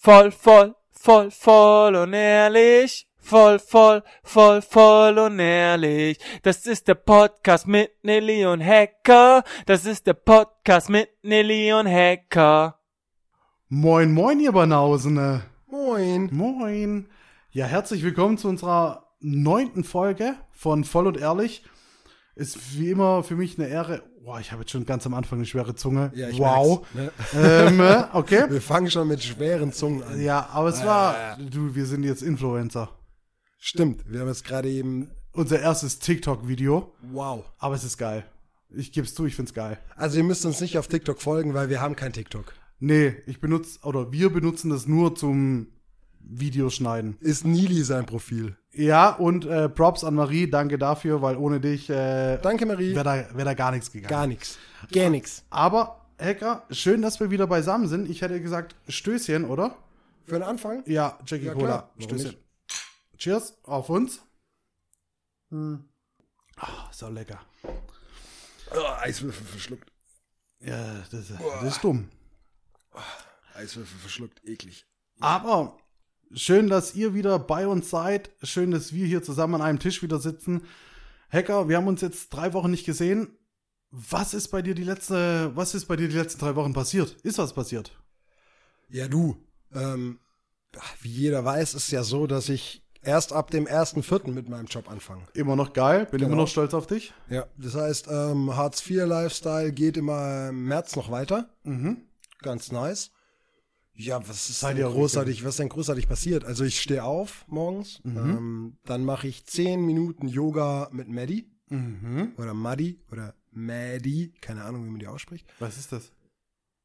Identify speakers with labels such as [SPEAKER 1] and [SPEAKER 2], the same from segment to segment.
[SPEAKER 1] Voll, voll, voll, voll und ehrlich. Voll, voll, voll, voll und ehrlich. Das ist der Podcast mit Nelly und Hacker. Das ist der Podcast mit Nelly und Hacker.
[SPEAKER 2] Moin, moin, ihr Banausen.
[SPEAKER 3] Moin.
[SPEAKER 2] Moin. Ja, herzlich willkommen zu unserer neunten Folge von Voll und Ehrlich. Ist wie immer für mich eine Ehre. Boah, ich habe jetzt schon ganz am Anfang eine schwere Zunge.
[SPEAKER 3] Ja, ich
[SPEAKER 2] wow.
[SPEAKER 3] ne?
[SPEAKER 2] ähm, äh, okay.
[SPEAKER 3] Wir fangen schon mit schweren Zungen an.
[SPEAKER 2] Ja, aber es war, du, wir sind jetzt Influencer.
[SPEAKER 3] Stimmt, wir haben jetzt gerade eben.
[SPEAKER 2] Unser erstes TikTok-Video,
[SPEAKER 3] Wow.
[SPEAKER 2] aber es ist geil. Ich geb's zu, ich find's geil.
[SPEAKER 3] Also ihr müsst uns nicht auf TikTok folgen, weil wir haben kein TikTok.
[SPEAKER 2] Nee, ich benutze, oder wir benutzen das nur zum Videoschneiden.
[SPEAKER 3] Ist Nili sein Profil.
[SPEAKER 2] Ja, und äh, Props an Marie, danke dafür, weil ohne dich äh,
[SPEAKER 3] Danke, Marie.
[SPEAKER 2] wäre da, wär da gar nichts gegangen.
[SPEAKER 3] Gar nichts. Gar nichts.
[SPEAKER 2] Aber, Hacker, schön, dass wir wieder beisammen sind. Ich hätte gesagt, Stößchen, oder?
[SPEAKER 3] Für den Anfang?
[SPEAKER 2] Ja, Jackie
[SPEAKER 3] Ja,
[SPEAKER 2] Cola.
[SPEAKER 3] klar. Warum
[SPEAKER 2] Stößchen.
[SPEAKER 3] nicht?
[SPEAKER 2] Cheers, auf uns. Hm. Ah, so lecker.
[SPEAKER 3] Oh, Eiswürfel verschluckt.
[SPEAKER 2] Ja, das, das ist dumm.
[SPEAKER 3] Eiswürfel verschluckt. Eklig.
[SPEAKER 2] Aber schön, dass ihr wieder bei uns seid. Schön, dass wir hier zusammen an einem Tisch wieder sitzen. Hacker, wir haben uns jetzt drei Wochen nicht gesehen. Was ist bei dir die letzte, was ist bei dir die letzten drei Wochen passiert? Ist was passiert?
[SPEAKER 3] Ja, du. Ähm, wie jeder weiß, ist ja so, dass ich erst ab dem 1.4. mit meinem Job anfange.
[SPEAKER 2] Immer noch geil, bin
[SPEAKER 3] Genau.
[SPEAKER 2] immer noch stolz auf dich.
[SPEAKER 3] Ja, das heißt, ähm, Hartz IV Lifestyle geht immer im März noch weiter.
[SPEAKER 2] Mhm.
[SPEAKER 3] Ganz nice. Ja, was ist
[SPEAKER 2] Seid
[SPEAKER 3] denn großartig, was ist denn großartig passiert? Also ich stehe auf morgens, ähm, dann mache ich 10 Minuten Yoga mit Maddie
[SPEAKER 2] Mhm.
[SPEAKER 3] oder Maddy oder Maddie, keine Ahnung, wie man die ausspricht.
[SPEAKER 2] Was ist das?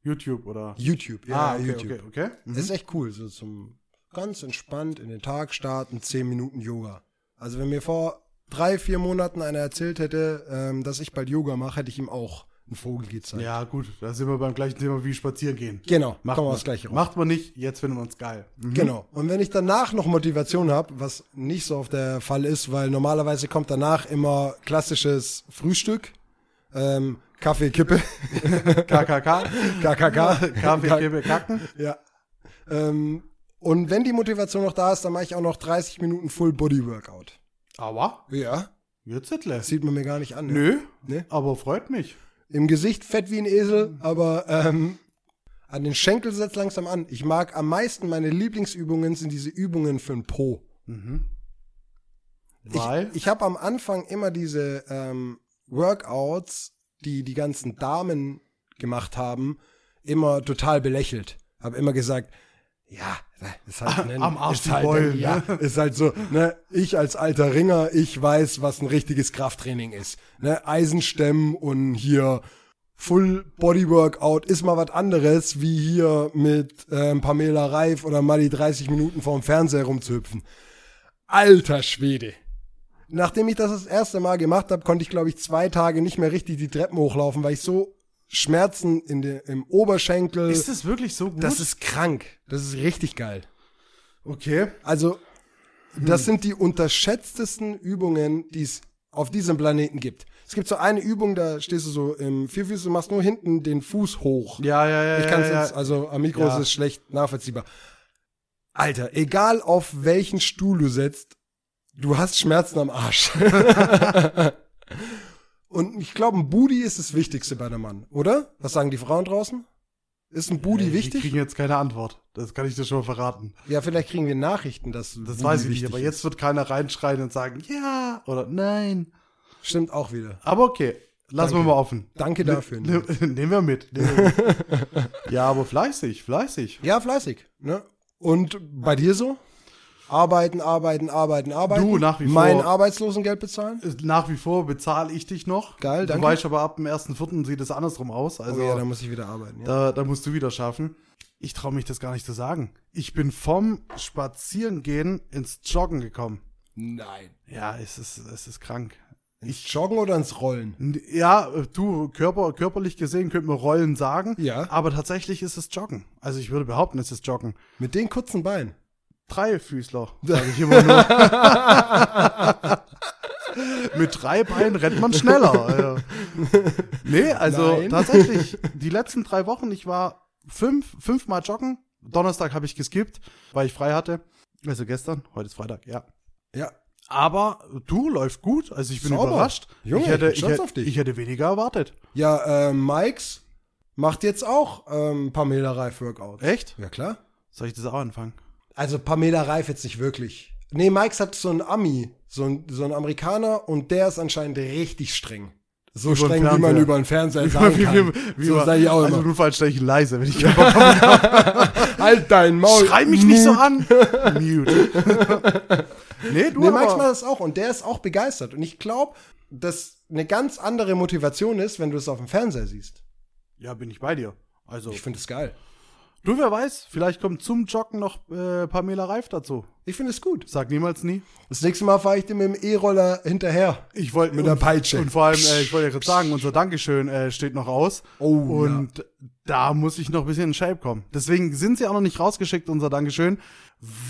[SPEAKER 2] YouTube oder?
[SPEAKER 3] YouTube, ja,
[SPEAKER 2] ah, okay,
[SPEAKER 3] YouTube.
[SPEAKER 2] okay, okay. Mhm.
[SPEAKER 3] Das ist echt cool, so zum ganz entspannt in den Tag starten, 10 Minuten Yoga. Also wenn mir vor drei, vier Monaten einer erzählt hätte, ähm, dass ich bald Yoga mache, hätte ich ihm auch einen Vogel gezeigt.
[SPEAKER 2] Ja, gut, da sind wir beim gleichen Thema wie spazieren gehen.
[SPEAKER 3] Genau,
[SPEAKER 2] Macht man,
[SPEAKER 3] aufs Gleiche raus.
[SPEAKER 2] macht man nicht, jetzt finden wir uns geil. Mhm.
[SPEAKER 3] Genau. Und wenn ich danach noch Motivation habe, was nicht so oft der Fall ist, weil normalerweise kommt danach immer klassisches Frühstück, ähm, Kaffee, Kippe,
[SPEAKER 2] KKK,
[SPEAKER 3] KKK,
[SPEAKER 2] Kaffee, Kippe, Kacken.
[SPEAKER 3] Ja. Ähm, und wenn die Motivation noch da ist, dann mache ich auch noch 30 Minuten Full Body Workout.
[SPEAKER 2] Aua,
[SPEAKER 3] Ja.
[SPEAKER 2] jetzt Hitler.
[SPEAKER 3] Das sieht man mir gar nicht an. ne?
[SPEAKER 2] Nö,
[SPEAKER 3] Nee.
[SPEAKER 2] aber freut mich.
[SPEAKER 3] Im Gesicht fett wie ein Esel, aber ähm, an den Schenkel setzt langsam an. Ich mag am meisten, meine Lieblingsübungen sind diese Übungen für den Po.
[SPEAKER 2] Weil,
[SPEAKER 3] Ich, ich habe am Anfang immer diese ähm, Workouts, die die ganzen Damen gemacht haben, immer total belächelt. Habe immer gesagt, ja, ist halt, ne,
[SPEAKER 2] Am Arsch
[SPEAKER 3] ist halt,
[SPEAKER 2] Beulen,
[SPEAKER 3] ja,
[SPEAKER 2] ne?
[SPEAKER 3] ist halt so, ne, ich als alter Ringer, ich weiß, was ein richtiges Krafttraining ist. Ne, Eisenstemmen und hier Full Body Workout ist mal was anderes, wie hier mit ähm, Pamela Reif oder Mali 30 Minuten vorm Fernseher rumzuhüpfen. Alter Schwede. Nachdem ich das das erste Mal gemacht habe, konnte ich, glaube ich, zwei Tage nicht mehr richtig die Treppen hochlaufen, weil ich so Schmerzen in der, im Oberschenkel.
[SPEAKER 2] ist es wirklich so gut?
[SPEAKER 3] das ist krank. Das ist richtig geil.
[SPEAKER 2] okay.
[SPEAKER 3] Also, das sind die unterschätztesten Übungen, die es auf diesem Planeten gibt. Es gibt so eine Übung, da stehst du so im Vierfüße, machst nur hinten den Fuß hoch.
[SPEAKER 2] Ja, ja, ja.
[SPEAKER 3] Ich kann es
[SPEAKER 2] ja,
[SPEAKER 3] jetzt,
[SPEAKER 2] ja.
[SPEAKER 3] also am Mikro
[SPEAKER 2] Ja.
[SPEAKER 3] ist es schlecht nachvollziehbar. Alter, egal auf welchen Stuhl du setzt, du hast Schmerzen am Arsch. Und ich glaube, ein Booty ist das Wichtigste bei einem Mann, oder? Was sagen die Frauen draußen? Ist ein Booty
[SPEAKER 2] Die
[SPEAKER 3] wichtig?
[SPEAKER 2] kriegen jetzt keine Antwort. Das kann ich dir schon mal verraten.
[SPEAKER 3] Ja, vielleicht kriegen wir Nachrichten, dass
[SPEAKER 2] Das
[SPEAKER 3] Booty
[SPEAKER 2] weiß ich nicht, aber
[SPEAKER 3] ist.
[SPEAKER 2] jetzt wird keiner reinschreien und sagen, ja oder nein.
[SPEAKER 3] Stimmt auch wieder.
[SPEAKER 2] Aber okay, lassen
[SPEAKER 3] Danke.
[SPEAKER 2] wir mal offen.
[SPEAKER 3] Danke dafür.
[SPEAKER 2] Ne, nehmen wir mit. Nehmen wir mit. ja, aber fleißig, fleißig.
[SPEAKER 3] Ja, fleißig. Ne? Und bei dir so? Arbeiten, arbeiten, arbeiten, arbeiten.
[SPEAKER 2] Du, nach wie vor.
[SPEAKER 3] Mein Arbeitslosengeld bezahlen?
[SPEAKER 2] Nach wie vor bezahle ich dich noch.
[SPEAKER 3] Geil,
[SPEAKER 2] Du
[SPEAKER 3] danke.
[SPEAKER 2] weißt aber ab dem 1.4. sieht es andersrum aus. Also
[SPEAKER 3] oh ja, da muss ich wieder arbeiten. Ja.
[SPEAKER 2] da, da musst du wieder schaffen. Ich traue mich das gar nicht zu sagen. Ich bin vom Spazierengehen ins Joggen gekommen.
[SPEAKER 3] Nein.
[SPEAKER 2] Ja, es ist, es ist krank.
[SPEAKER 3] Ins Joggen oder ins Rollen?
[SPEAKER 2] Ja, du, körper, körperlich gesehen könnte man Rollen sagen.
[SPEAKER 3] Ja.
[SPEAKER 2] Aber tatsächlich ist es Joggen. Also ich würde behaupten, es ist Joggen.
[SPEAKER 3] Mit den kurzen Beinen.
[SPEAKER 2] Dreifüßler, sage ich immer nur. Mit drei Beinen rennt man schneller. Ja. Nee, also
[SPEAKER 3] Nein.
[SPEAKER 2] tatsächlich, die letzten drei Wochen, ich war fünf, fünfmal joggen, Donnerstag habe ich geskippt, weil ich frei hatte. Also gestern, heute ist Freitag, ja.
[SPEAKER 3] Ja.
[SPEAKER 2] Aber du läuft gut, also ich bin
[SPEAKER 3] Sauber.
[SPEAKER 2] überrascht.
[SPEAKER 3] Junge,
[SPEAKER 2] ich, hätte,
[SPEAKER 3] ich
[SPEAKER 2] hätte,
[SPEAKER 3] auf dich.
[SPEAKER 2] ich hätte weniger erwartet.
[SPEAKER 3] Ja, ähm, Mikes macht jetzt auch ähm, Pamela Reif Workout.
[SPEAKER 2] Echt?
[SPEAKER 3] Ja, klar.
[SPEAKER 2] Soll ich das auch anfangen?
[SPEAKER 3] Also Pamela Reif jetzt nicht wirklich. Nee, Mikes hat so einen Ami, so ein, so einen Amerikaner und der ist anscheinend richtig streng. So
[SPEAKER 2] Über
[SPEAKER 3] streng, wie man über den Fernseher sein kann. so
[SPEAKER 2] man-
[SPEAKER 3] sag ich auch
[SPEAKER 2] also
[SPEAKER 3] immer.
[SPEAKER 2] nur falls stelle ich leise, wenn ich keinen Bock habe.
[SPEAKER 3] Halt dein Maul.
[SPEAKER 2] Schrei mich nicht so
[SPEAKER 3] Mute.
[SPEAKER 2] an. Mute. nee, du
[SPEAKER 3] Nee, Max
[SPEAKER 2] aber,
[SPEAKER 3] macht das auch und der ist auch begeistert. Und ich glaube, dass eine ganz andere Motivation ist, wenn du es auf dem Fernseher siehst.
[SPEAKER 2] Ja, bin ich bei dir. Also,
[SPEAKER 3] Ich finde es geil.
[SPEAKER 2] Du, wer weiß, vielleicht kommt zum Joggen noch äh, Pamela Reif dazu.
[SPEAKER 3] Ich finde es gut.
[SPEAKER 2] Sag niemals nie.
[SPEAKER 3] Das nächste Mal fahre ich dir mit dem E-Roller hinterher.
[SPEAKER 2] Ich wollte
[SPEAKER 3] Mit der
[SPEAKER 2] und-
[SPEAKER 3] Peitsche.
[SPEAKER 2] Und vor allem, äh, ich wollte ja gerade sagen, unser Dankeschön äh, steht noch aus.
[SPEAKER 3] Oh,
[SPEAKER 2] Und da muss ich noch ein bisschen in Shape kommen. Deswegen sind sie auch noch nicht rausgeschickt, unser Dankeschön,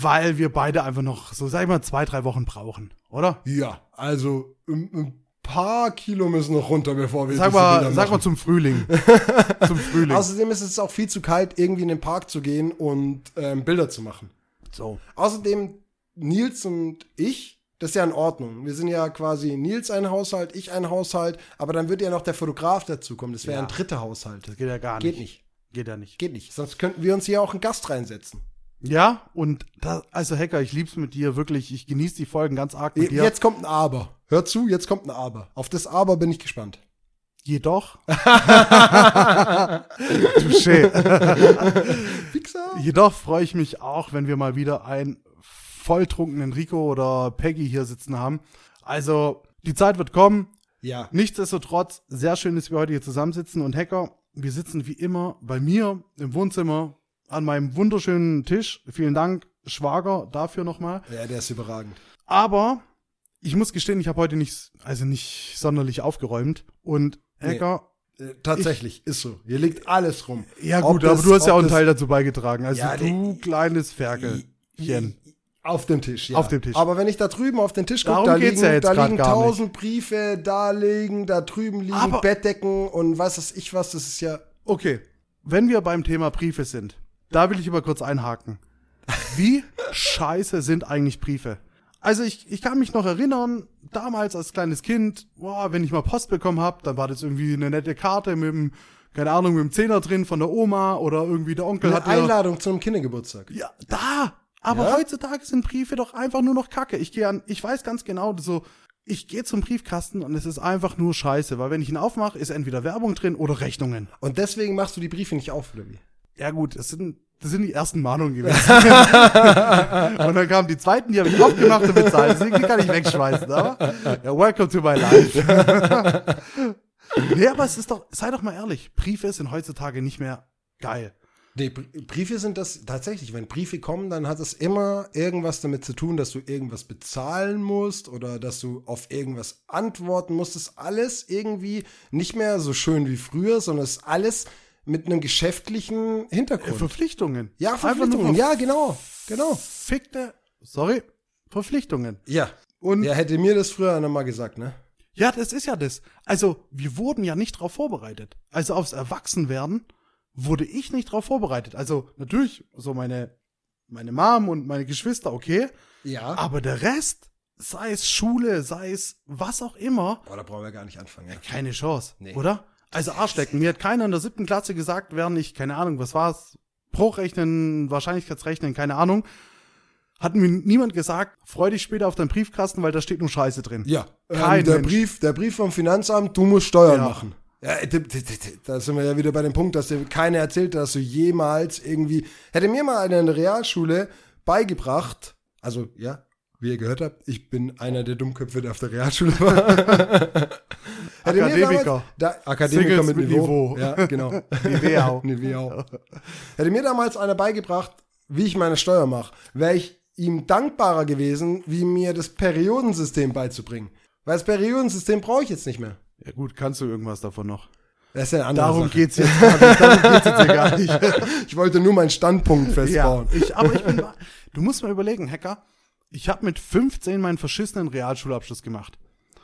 [SPEAKER 2] weil wir beide einfach noch, so sag ich mal, zwei, drei Wochen brauchen, oder?
[SPEAKER 3] Ja, also ein, ein paar Kilo müssen noch runter, bevor wir
[SPEAKER 2] Sag mal,
[SPEAKER 3] Bilder
[SPEAKER 2] sag mal
[SPEAKER 3] machen.
[SPEAKER 2] zum Frühling. zum Frühling.
[SPEAKER 3] Außerdem ist es auch viel zu kalt, irgendwie in den Park zu gehen und ähm, Bilder zu machen.
[SPEAKER 2] so.
[SPEAKER 3] Außerdem, Nils und ich, das ist ja in Ordnung. Wir sind ja quasi Nils ein Haushalt, ich ein Haushalt, aber dann wird ja noch der Fotograf dazukommen. Das wäre
[SPEAKER 2] Ja.
[SPEAKER 3] ein dritter Haushalt.
[SPEAKER 2] Das geht ja gar
[SPEAKER 3] Geht
[SPEAKER 2] nicht.
[SPEAKER 3] nicht.
[SPEAKER 2] Geht ja nicht.
[SPEAKER 3] Geht nicht. Sonst könnten wir uns hier auch einen Gast reinsetzen.
[SPEAKER 2] Ja, und da, also Hacker, ich lieb's mit dir, wirklich. Ich genieße die Folgen ganz arg mit dir.
[SPEAKER 3] Jetzt kommt ein Aber. Hör zu, jetzt kommt ein Aber. Auf das Aber bin ich gespannt.
[SPEAKER 2] Jedoch. Touché. Jedoch freue ich mich auch, wenn wir mal wieder einen volltrunkenen Rico oder Peggy hier sitzen haben. Also, die Zeit wird kommen.
[SPEAKER 3] Ja.
[SPEAKER 2] Nichtsdestotrotz, sehr schön, dass wir heute hier zusammensitzen. Und Hacker, wir sitzen wie immer bei mir im Wohnzimmer an meinem wunderschönen Tisch. Vielen Dank, Schwager, dafür nochmal.
[SPEAKER 3] Ja, der ist überragend.
[SPEAKER 2] Aber ich muss gestehen, ich habe heute nicht, also nicht sonderlich aufgeräumt. Und Hacker,
[SPEAKER 3] Äh, tatsächlich, ist so. Hier liegt alles rum.
[SPEAKER 2] ja gut,
[SPEAKER 3] das-
[SPEAKER 2] aber du hast ja auch einen Teil dazu beigetragen. Also
[SPEAKER 3] Ja,
[SPEAKER 2] du
[SPEAKER 3] die-
[SPEAKER 2] kleines Ferkelchen.
[SPEAKER 3] Auf dem Tisch, ja.
[SPEAKER 2] Auf dem Tisch.
[SPEAKER 3] Aber wenn ich da drüben auf den Tisch gucke, da liegen,
[SPEAKER 2] ja
[SPEAKER 3] da liegen tausend Briefe, da liegen, da drüben liegen
[SPEAKER 2] Aber-
[SPEAKER 3] Bettdecken und was weiß ich was, das ist ja.
[SPEAKER 2] Okay, wenn wir beim Thema Briefe sind, da will ich aber kurz einhaken. Wie scheiße sind eigentlich Briefe? Also ich, ich kann mich noch erinnern, damals als kleines Kind, boah, wenn ich mal Post bekommen habe, dann war das irgendwie eine nette Karte mit dem, keine Ahnung, mit dem Zehner drin von der Oma oder irgendwie der Onkel
[SPEAKER 3] Eine
[SPEAKER 2] hat dir,
[SPEAKER 3] Einladung zu einem Kindergeburtstag.
[SPEAKER 2] Ja, da! Aber
[SPEAKER 3] Ja?
[SPEAKER 2] heutzutage sind Briefe doch einfach nur noch Kacke. Ich gehe an, ich weiß ganz genau, so, ich gehe zum Briefkasten und es ist einfach nur Scheiße, weil wenn ich ihn aufmache, ist entweder Werbung drin oder Rechnungen.
[SPEAKER 3] Und deswegen machst du die Briefe nicht auf, oder wie?
[SPEAKER 2] Ja gut, das sind, das sind die ersten Mahnungen gewesen. und dann kamen die zweiten, die habe ich aufgemacht und bezahlt. Die kann ich wegschmeißen, aber ja, welcome to my life. nee, aber es ist doch, sei doch mal ehrlich, Briefe sind heutzutage nicht mehr geil.
[SPEAKER 3] Nee, Br- Briefe sind das tatsächlich. Wenn Briefe kommen, dann hat es immer irgendwas damit zu tun, dass du irgendwas bezahlen musst oder dass du auf irgendwas antworten musst. Das ist alles irgendwie nicht mehr so schön wie früher, sondern es ist alles mit einem geschäftlichen Hintergrund.
[SPEAKER 2] Verpflichtungen.
[SPEAKER 3] ja, Verpflichtungen. Ja, genau. Genau.
[SPEAKER 2] Fickte, sorry, Verpflichtungen.
[SPEAKER 3] Ja.
[SPEAKER 2] Und
[SPEAKER 3] Ja, hätte mir das früher einer mal gesagt, ne?
[SPEAKER 2] Ja, das ist ja das. Also, wir wurden ja nicht darauf vorbereitet. Also aufs Erwachsenwerden wurde ich nicht darauf vorbereitet. Also natürlich, so meine, meine Mom und meine Geschwister, okay.
[SPEAKER 3] Ja.
[SPEAKER 2] Aber der Rest, sei es Schule, sei es was auch immer,
[SPEAKER 3] Boah, da brauchen wir gar nicht anfangen. Ja.
[SPEAKER 2] keine Chance,
[SPEAKER 3] Nee.
[SPEAKER 2] oder? Also Arschlecken. Mir hat keiner in der siebten Klasse gesagt, während ich, keine Ahnung, was war's, Bruchrechnen, Wahrscheinlichkeitsrechnen, keine Ahnung, hat mir niemand gesagt, freu dich später auf deinen Briefkasten, weil da steht nur Scheiße drin.
[SPEAKER 3] Ja,
[SPEAKER 2] Kein
[SPEAKER 3] ähm, der
[SPEAKER 2] Mensch.
[SPEAKER 3] Brief, der Brief vom Finanzamt, du musst Steuern
[SPEAKER 2] Ja.
[SPEAKER 3] machen. Ja, d- da sind wir ja wieder bei dem Punkt, dass dir keiner erzählt, dass du jemals irgendwie. Hätte mir mal einer in der Realschule beigebracht, also ja, wie ihr gehört habt, ich bin einer der Dummköpfe, der auf der Realschule war. Hätte mir
[SPEAKER 2] Akademiker.
[SPEAKER 3] damals- Da, Akademiker
[SPEAKER 2] Singles
[SPEAKER 3] mit,
[SPEAKER 2] mit
[SPEAKER 3] Niveau.
[SPEAKER 2] Niveau.
[SPEAKER 3] Ja, genau.
[SPEAKER 2] Niveau.
[SPEAKER 3] Niveau. Hätte mir damals einer beigebracht, wie ich meine Steuer mache, wäre ich ihm dankbarer gewesen, wie mir das Periodensystem beizubringen. Weil das Periodensystem brauche ich jetzt nicht mehr.
[SPEAKER 2] Ja gut, kannst du irgendwas davon noch?
[SPEAKER 3] Das ist ja eine andere
[SPEAKER 2] Darum
[SPEAKER 3] Sache.
[SPEAKER 2] geht's jetzt gar nicht. Darum geht's jetzt gar nicht.
[SPEAKER 3] Ich wollte nur meinen Standpunkt festbauen.
[SPEAKER 2] Ja, ich, aber ich bin, du musst mal überlegen, Hacker. Ich habe mit 15 meinen verschissenen Realschulabschluss gemacht.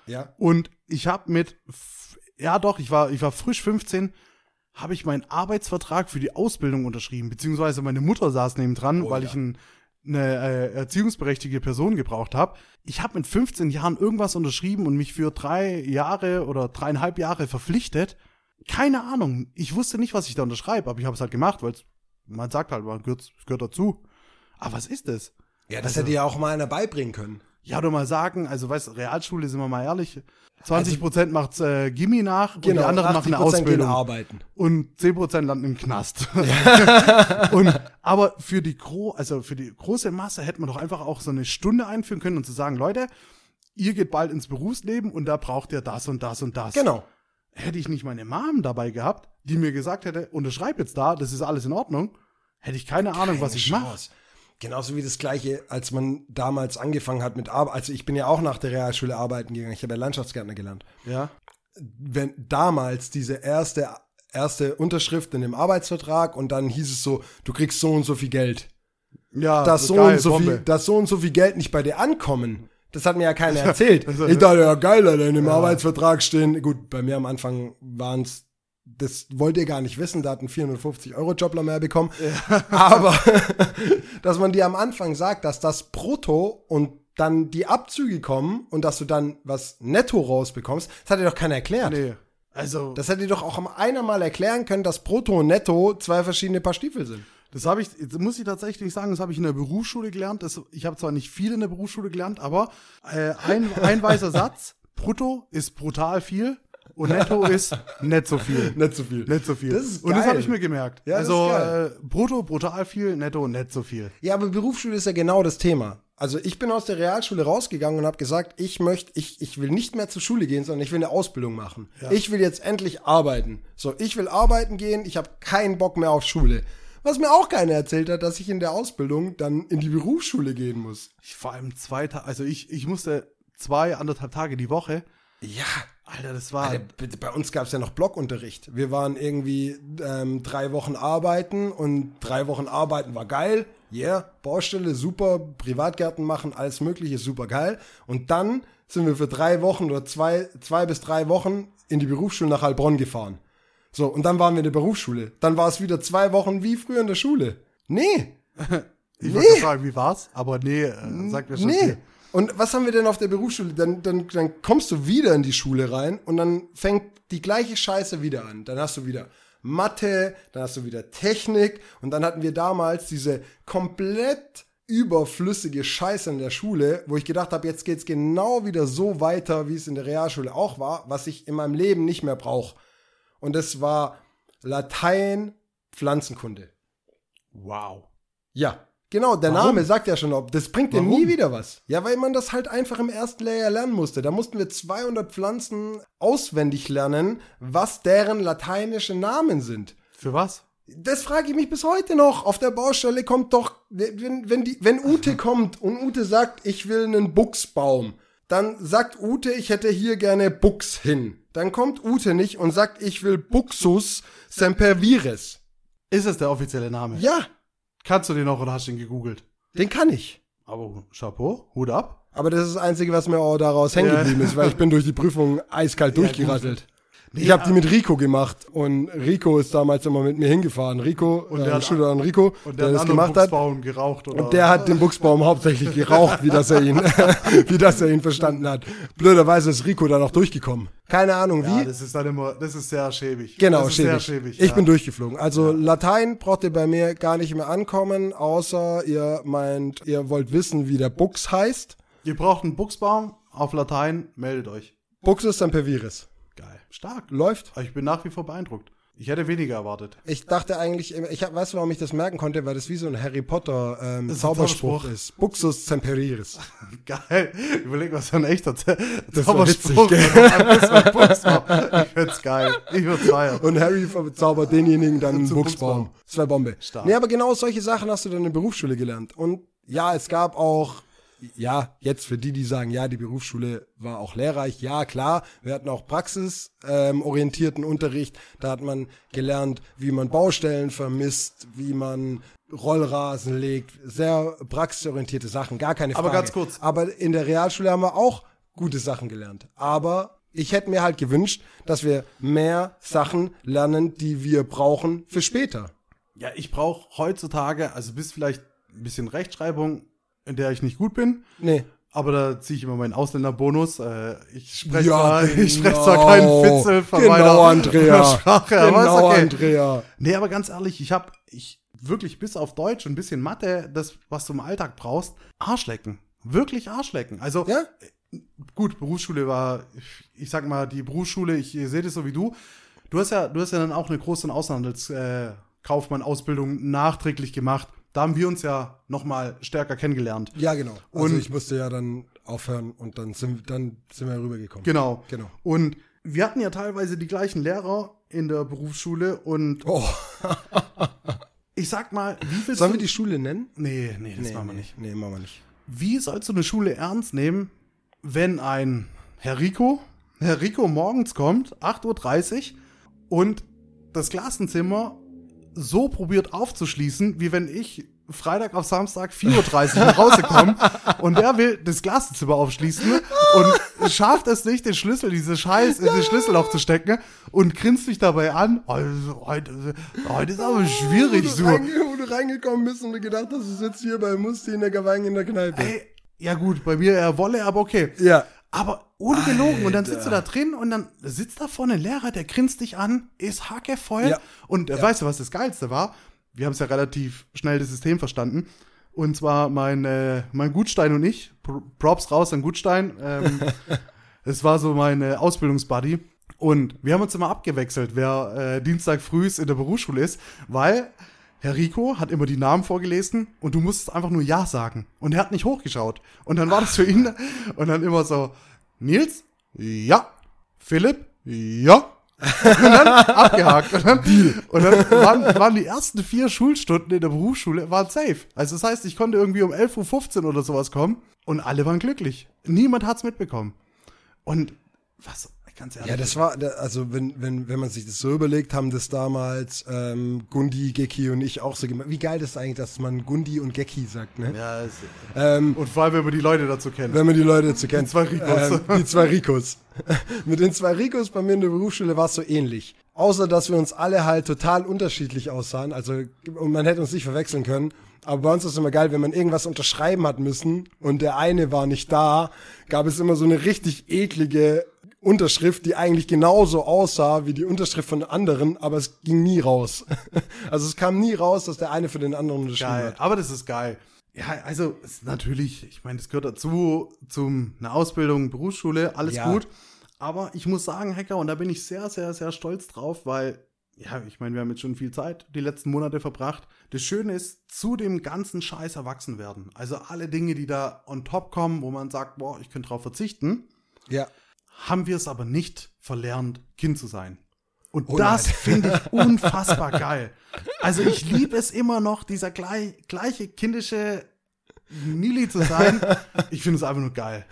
[SPEAKER 3] Ja.
[SPEAKER 2] Und ich habe mit, ja doch, ich war, ich war frisch 15, habe ich meinen Arbeitsvertrag für die Ausbildung unterschrieben, beziehungsweise meine Mutter saß neben dran,
[SPEAKER 3] Oh
[SPEAKER 2] weil
[SPEAKER 3] ja.
[SPEAKER 2] ich ein, eine äh, erziehungsberechtigte Person gebraucht habe. Ich habe mit 15 Jahren irgendwas unterschrieben und mich für drei Jahre oder dreieinhalb Jahre verpflichtet. Keine Ahnung. Ich wusste nicht, was ich da unterschreibe, aber ich habe es halt gemacht, weil man sagt halt, man gehört, gehört dazu. Aber was ist das?
[SPEAKER 3] Ja, das
[SPEAKER 2] Also-
[SPEAKER 3] hätte ja auch mal einer beibringen können.
[SPEAKER 2] Ja, oder mal sagen, also weißt du, Realschule, sind wir mal ehrlich, 20 Prozent macht's äh, Gimmi nach und die anderen machen eine
[SPEAKER 3] 80% Genau, gehen
[SPEAKER 2] Ausbildung.
[SPEAKER 3] arbeiten.
[SPEAKER 2] Und 10% landen im Knast. und, aber für die, gro also für die große Masse hätte man doch einfach auch so eine Stunde einführen können und zu sagen, Leute, ihr geht bald ins Berufsleben und da braucht ihr das und das und das.
[SPEAKER 3] Genau.
[SPEAKER 2] Hätte ich nicht meine Mom dabei gehabt, die mir gesagt hätte, unterschreib jetzt da, das ist alles in Ordnung, hätte ich keine Ahnung, was
[SPEAKER 3] Keine
[SPEAKER 2] ich mache.
[SPEAKER 3] Genauso wie das gleiche, als man damals angefangen hat mit Arbeit. Also ich bin ja auch nach der Realschule arbeiten gegangen. Ich habe ja Landschaftsgärtner gelernt.
[SPEAKER 2] Ja.
[SPEAKER 3] Wenn damals diese erste, erste Unterschrift in dem Arbeitsvertrag und dann hieß es so, du kriegst so und so viel Geld.
[SPEAKER 2] Ja,
[SPEAKER 3] Dass so,
[SPEAKER 2] geil,
[SPEAKER 3] und so
[SPEAKER 2] Bombe.
[SPEAKER 3] viel, dass so und so viel Geld nicht bei dir ankommen. Das hat mir ja keiner erzählt. Ich dachte, ja geil, Alter, in dem Arbeitsvertrag stehen. Gut, bei mir am Anfang waren es, das wollt ihr gar nicht wissen, da hat ein 450 Euro Jobler mehr bekommen. Aber dass man dir am Anfang sagt, dass das brutto und dann die Abzüge kommen und dass du dann was netto rausbekommst, das hat dir doch keiner erklärt.
[SPEAKER 2] Nee. Also,
[SPEAKER 3] Das hätte dir doch auch am einer mal erklären können, dass brutto und netto zwei verschiedene Paar Stiefel sind.
[SPEAKER 2] Das habe ich, muss ich tatsächlich sagen, das habe ich in der Berufsschule gelernt. Das, ich habe zwar nicht viel in der Berufsschule gelernt, aber äh, ein, ein weißer Satz, brutto ist brutal viel und netto ist nicht so viel.
[SPEAKER 3] Nicht so viel.
[SPEAKER 2] Nicht so viel.
[SPEAKER 3] Das ist
[SPEAKER 2] und das
[SPEAKER 3] geil.
[SPEAKER 2] habe ich mir gemerkt.
[SPEAKER 3] Ja,
[SPEAKER 2] also
[SPEAKER 3] geil.
[SPEAKER 2] Äh, brutto brutal viel, netto nicht so viel.
[SPEAKER 3] Ja, aber Berufsschule ist ja genau das Thema. Also ich bin aus der Realschule rausgegangen und habe gesagt, ich möchte, ich, ich will nicht mehr zur Schule gehen, sondern ich will eine Ausbildung machen. Ich will jetzt endlich arbeiten. So, ich will arbeiten gehen, ich habe keinen Bock mehr auf Schule. Was mir auch keiner erzählt hat, dass ich in der Ausbildung dann in die Berufsschule gehen muss.
[SPEAKER 2] Ich vor allem zwei Tage, also ich, ich musste zwei, anderthalb Tage die Woche.
[SPEAKER 3] Ja,
[SPEAKER 2] Alter, das war.
[SPEAKER 3] Alter, bitte, bei uns gab es ja noch Blockunterricht. Wir waren irgendwie ähm, drei Wochen arbeiten und drei Wochen arbeiten war geil. Yeah, Baustelle super, Privatgärten machen, alles mögliche, super geil. Und dann sind wir für drei Wochen oder zwei, zwei bis drei Wochen in die Berufsschule nach Heilbronn gefahren. So, und dann waren wir in der Berufsschule. Dann war es wieder zwei Wochen wie früher in der Schule. Nee,
[SPEAKER 2] ich wollte gerade fragen, wie war's? Aber nee, äh, sagt mir schon
[SPEAKER 3] Nee.
[SPEAKER 2] viel.
[SPEAKER 3] Und was haben wir denn auf der Berufsschule? Dann, dann, dann kommst du wieder in die Schule rein und dann fängt die gleiche Scheiße wieder an. Dann hast du wieder Mathe, dann hast du wieder Technik und dann hatten wir damals diese komplett überflüssige Scheiße in der Schule, wo ich gedacht habe, jetzt geht's genau wieder so weiter, wie es in der Realschule auch war, was ich in meinem Leben nicht mehr brauche. Und das war Latein, Pflanzenkunde.
[SPEAKER 2] Wow.
[SPEAKER 3] Ja, genau, der
[SPEAKER 2] Warum?
[SPEAKER 3] Name sagt ja schon, ob das bringt dir nie wieder was. Ja, weil man das halt einfach im ersten Lehrjahr lernen musste. Da mussten wir 200 Pflanzen auswendig lernen, was deren lateinische Namen sind.
[SPEAKER 2] Für was?
[SPEAKER 3] Das frage ich mich bis heute noch. Auf der Baustelle kommt doch, wenn, wenn, die, wenn Ute kommt und Ute sagt, ich will einen Buchsbaum, dann sagt Ute, ich hätte hier gerne Buchs hin. Dann kommt Ute nicht und sagt, ich will Buxus sempervirus.
[SPEAKER 2] Ist es der offizielle Name?
[SPEAKER 3] Ja,
[SPEAKER 2] Kannst du den noch oder hast du ihn gegoogelt?
[SPEAKER 3] den kann ich.
[SPEAKER 2] Aber Chapeau, Hut ab.
[SPEAKER 3] Aber das ist das Einzige, was mir auch daraus hängen
[SPEAKER 2] Ja.
[SPEAKER 3] geblieben ist, weil ich bin durch die Prüfung eiskalt durchgerasselt. Ich habe die mit Rico gemacht und Rico ist damals immer mit mir hingefahren. Rico, und
[SPEAKER 2] der
[SPEAKER 3] der
[SPEAKER 2] hat-
[SPEAKER 3] Schüler an Rico,
[SPEAKER 2] Und
[SPEAKER 3] der,
[SPEAKER 2] der,
[SPEAKER 3] das gemacht hat.
[SPEAKER 2] Buchsbaum geraucht oder
[SPEAKER 3] Und der hat den Buchsbaum hauptsächlich geraucht, wie das er ihn, wie das er ihn verstanden hat. Blöderweise ist Rico da noch durchgekommen. Keine Ahnung
[SPEAKER 2] Ja,
[SPEAKER 3] wie.
[SPEAKER 2] das ist dann immer, das ist sehr schäbig.
[SPEAKER 3] Genau,
[SPEAKER 2] das ist
[SPEAKER 3] schäbig.
[SPEAKER 2] schäbig.
[SPEAKER 3] ich
[SPEAKER 2] ja.
[SPEAKER 3] bin durchgeflogen. Also Latein braucht ihr bei mir gar nicht mehr ankommen, außer ihr meint, ihr wollt wissen, wie der Buchs heißt.
[SPEAKER 2] Ihr braucht einen Buchsbaum auf Latein, meldet euch.
[SPEAKER 3] Buxus sempervirus.
[SPEAKER 2] Geil. Stark.
[SPEAKER 3] Läuft.
[SPEAKER 2] Ich bin nach wie vor beeindruckt. Ich hätte weniger erwartet.
[SPEAKER 3] Ich dachte eigentlich, ich hab, weißt du, warum ich das merken konnte, weil das wie so ein Harry Potter ähm,
[SPEAKER 2] ist
[SPEAKER 3] Zauberspruch
[SPEAKER 2] Zauberspruch.
[SPEAKER 3] ist. Buxus sempervirus.
[SPEAKER 2] Geil. Überleg, was für ein echter Z
[SPEAKER 3] Das
[SPEAKER 2] Zauberspruch. Buchsbaum. Ich find's geil. Ich würd's feiern.
[SPEAKER 3] Und Harry verzaubert denjenigen dann einen Buchsbaum. Das war Bombe.
[SPEAKER 2] Stark.
[SPEAKER 3] Nee, aber genau solche Sachen hast du dann in der Berufsschule gelernt. Und ja, es gab auch, ja, jetzt für die, die sagen, ja, die Berufsschule war auch lehrreich, ja, klar, wir hatten auch praxisorientierten Unterricht. Da hat man gelernt, wie man Baustellen vermisst, wie man Rollrasen legt, sehr praxisorientierte Sachen, gar keine Frage.
[SPEAKER 2] Aber ganz kurz.
[SPEAKER 3] Aber in der Realschule haben wir auch gute Sachen gelernt. Aber ich hätte mir halt gewünscht, dass wir mehr Sachen lernen, die wir brauchen für später.
[SPEAKER 2] Ja, ich brauche heutzutage, also bis vielleicht ein bisschen Rechtschreibung, in der ich nicht gut bin.
[SPEAKER 3] Nee.
[SPEAKER 2] Aber da ziehe ich immer meinen Ausländerbonus. Äh, ich spreche
[SPEAKER 3] Ja,
[SPEAKER 2] zwar, ich spreche
[SPEAKER 3] genau.
[SPEAKER 2] zwar keinen Fitzel von
[SPEAKER 3] Genau,
[SPEAKER 2] meiner,
[SPEAKER 3] Andrea.
[SPEAKER 2] Sprache, aber ist
[SPEAKER 3] Genau,
[SPEAKER 2] okay.
[SPEAKER 3] Andrea.
[SPEAKER 2] Nee, aber ganz ehrlich, ich habe ich wirklich bis auf Deutsch und ein bisschen Mathe, das, was du im Alltag brauchst, Arschlecken. Wirklich Arschlecken. Also
[SPEAKER 3] Ja?
[SPEAKER 2] gut, Berufsschule war, ich sag mal, die Berufsschule, ich sehe das so wie du. Du hast ja, du hast ja dann auch eine große Außenhandelskaufmann-Ausbildung äh, nachträglich gemacht. Da haben wir uns ja noch mal stärker kennengelernt.
[SPEAKER 3] Ja, genau. Also
[SPEAKER 2] Und-
[SPEAKER 3] ich musste ja dann aufhören und dann sind, dann sind wir rübergekommen.
[SPEAKER 2] Genau.
[SPEAKER 3] Genau.
[SPEAKER 2] Und wir hatten ja teilweise die gleichen Lehrer in der Berufsschule und
[SPEAKER 3] Oh,
[SPEAKER 2] ich sag mal, wie viel
[SPEAKER 3] sollen wir die Schule nennen?
[SPEAKER 2] Nee, nee, das
[SPEAKER 3] nee,
[SPEAKER 2] machen wir
[SPEAKER 3] nee,
[SPEAKER 2] nicht.
[SPEAKER 3] Nee, machen wir nicht.
[SPEAKER 2] Wie sollst du eine Schule ernst nehmen, wenn ein Herr Rico, Herr Rico morgens kommt, 8.30 Uhr, und das Klassenzimmer so probiert aufzuschließen, wie wenn ich Freitag auf Samstag 4.30 Uhr nach Hause komme und der will das Klassenzimmer aufschließen und schafft es nicht, den Schlüssel, diese Scheiß, in das Schlüsselloch zu stecken und grinst mich dabei an. Also, heute, heute ist aber schwierig,
[SPEAKER 3] Wo
[SPEAKER 2] so.
[SPEAKER 3] du, reinge wo du reingekommen bist und du gedacht hast, du sitzt hier bei Musti in der Gewang in der Kneipe.
[SPEAKER 2] Ey, ja gut, bei mir er wolle, aber okay.
[SPEAKER 3] Ja.
[SPEAKER 2] Aber ohne gelogen. Und dann sitzt du da drin und dann sitzt da vorne ein Lehrer, der grinst dich an, ist hackevoll.
[SPEAKER 3] Ja.
[SPEAKER 2] Und äh, weißt du, was das Geilste war? Wir haben es ja relativ schnell das System verstanden. Und zwar mein, äh, mein Gutstein und ich. Pr- Props raus an Gutstein. Ähm, es war so meine Ausbildungsbuddy. Und wir haben uns immer abgewechselt, wer äh, Dienstag früh in der Berufsschule ist, weil Herr Rico hat immer die Namen vorgelesen und du musstest einfach nur Ja sagen. Und er hat nicht hochgeschaut. Und dann war das für ihn und dann immer so, Nils? Ja. Philipp? Ja. Und dann abgehakt. Und dann, und dann waren, waren die ersten vier Schulstunden in der Berufsschule waren safe. Also das heißt, ich konnte irgendwie um 11.15 Uhr oder sowas kommen und alle waren glücklich. Niemand hat's mitbekommen. Und was, ganz ehrlich.
[SPEAKER 3] Ja, das war, also wenn, wenn, wenn man sich das so überlegt, haben das damals ähm, Gundi, Geki und ich auch so gemacht. Wie geil das ist eigentlich, dass man Gundi und Geki sagt, ne?
[SPEAKER 2] ja, es,
[SPEAKER 3] Ähm,
[SPEAKER 2] und vor allem, wenn man die Leute dazu kennt.
[SPEAKER 3] wenn man die Leute zu kennt.
[SPEAKER 2] Die zwei Ricos.
[SPEAKER 3] Ähm, die zwei Ricos. Mit den zwei Ricos bei mir in der Berufsschule war es so ähnlich. Außer, dass wir uns alle halt total unterschiedlich aussahen. Also, und man hätte uns nicht verwechseln können. Aber bei uns ist es immer geil, wenn man irgendwas unterschreiben hat müssen und der eine war nicht da, gab es immer so eine richtig eklige Unterschrift, die eigentlich genauso aussah wie die Unterschrift von anderen, aber es ging nie raus. Also es kam nie raus, dass der eine für den anderen unterschrieben
[SPEAKER 2] Geil,
[SPEAKER 3] hat.
[SPEAKER 2] aber das ist geil. Ja, also natürlich, ich meine, das gehört dazu, zum eine Ausbildung, Berufsschule, alles
[SPEAKER 3] Ja.
[SPEAKER 2] gut. Aber ich muss sagen, Hacker, und da bin ich sehr, sehr, sehr stolz drauf, weil, ja, ich meine, wir haben jetzt schon viel Zeit die letzten Monate verbracht. Das Schöne ist, zu dem ganzen Scheiß erwachsen werden. Also alle Dinge, die da on top kommen, wo man sagt, boah, ich könnte drauf verzichten,
[SPEAKER 3] Ja.
[SPEAKER 2] Haben wir es aber nicht verlernt, Kind zu sein. Und
[SPEAKER 3] Oh
[SPEAKER 2] das finde ich unfassbar geil. Also ich liebe es immer noch, dieser gleich, gleiche kindische Nili zu sein. Ich finde es einfach nur geil.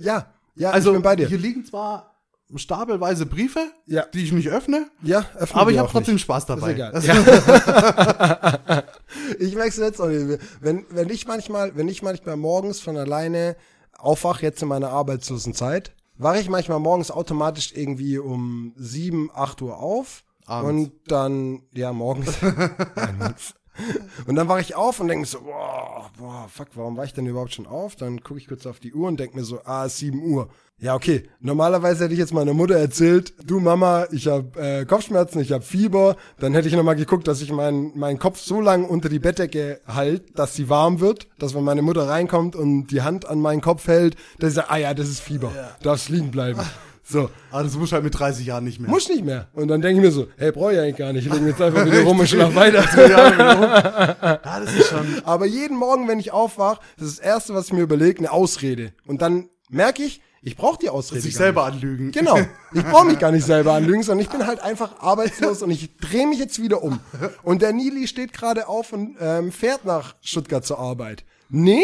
[SPEAKER 3] ja, ja,
[SPEAKER 2] Also
[SPEAKER 3] bei dir.
[SPEAKER 2] hier liegen zwar stapelweise Briefe,
[SPEAKER 3] Ja.
[SPEAKER 2] die ich nicht öffne,
[SPEAKER 3] Ja, öffne
[SPEAKER 2] aber ich habe trotzdem
[SPEAKER 3] nicht.
[SPEAKER 2] Spaß dabei.
[SPEAKER 3] Ist egal.
[SPEAKER 2] Das-
[SPEAKER 3] Ja. ich wechsle jetzt auch nicht. Wenn, wenn ich manchmal, wenn ich manchmal morgens von alleine aufwache, jetzt in meiner arbeitslosen Zeit, wache ich manchmal morgens automatisch irgendwie um 7, 8 Uhr auf.
[SPEAKER 2] Abends.
[SPEAKER 3] Und dann, ja, morgens. Und dann wache ich auf und denke so, boah, boah, fuck, warum war ich denn überhaupt schon auf? Dann gucke ich kurz auf die Uhr und denke mir so, ah, es ist 7 Uhr. Ja, okay. Normalerweise hätte ich jetzt meiner Mutter erzählt, du Mama, ich habe äh, Kopfschmerzen, ich habe Fieber. Dann hätte ich nochmal geguckt, dass ich meinen meinen Kopf so lang unter die Bettdecke halt, dass sie warm wird, dass wenn meine Mutter reinkommt und die Hand an meinen Kopf hält, dass ich sage, ah ja, das ist Fieber, darfst liegen bleiben. So,
[SPEAKER 2] Aber das muss halt mit 30 Jahren nicht mehr.
[SPEAKER 3] muss nicht mehr. Und dann denke ich mir so, hey, brauche ich eigentlich gar nicht. Ich lege jetzt einfach wieder rum und schlaf weiter.
[SPEAKER 2] ja, das ist schon.
[SPEAKER 3] Aber jeden Morgen, wenn ich aufwache, das ist das Erste, was ich mir überlege, eine Ausrede. Und dann merke ich, ich brauche die Ausrede.
[SPEAKER 2] Sich selber
[SPEAKER 3] nicht.
[SPEAKER 2] anlügen.
[SPEAKER 3] Genau. Ich brauche mich gar nicht selber anlügen, sondern ich bin halt einfach arbeitslos und ich drehe mich jetzt wieder um. Und der Nili steht gerade auf und ähm, fährt nach Stuttgart zur Arbeit. Nee,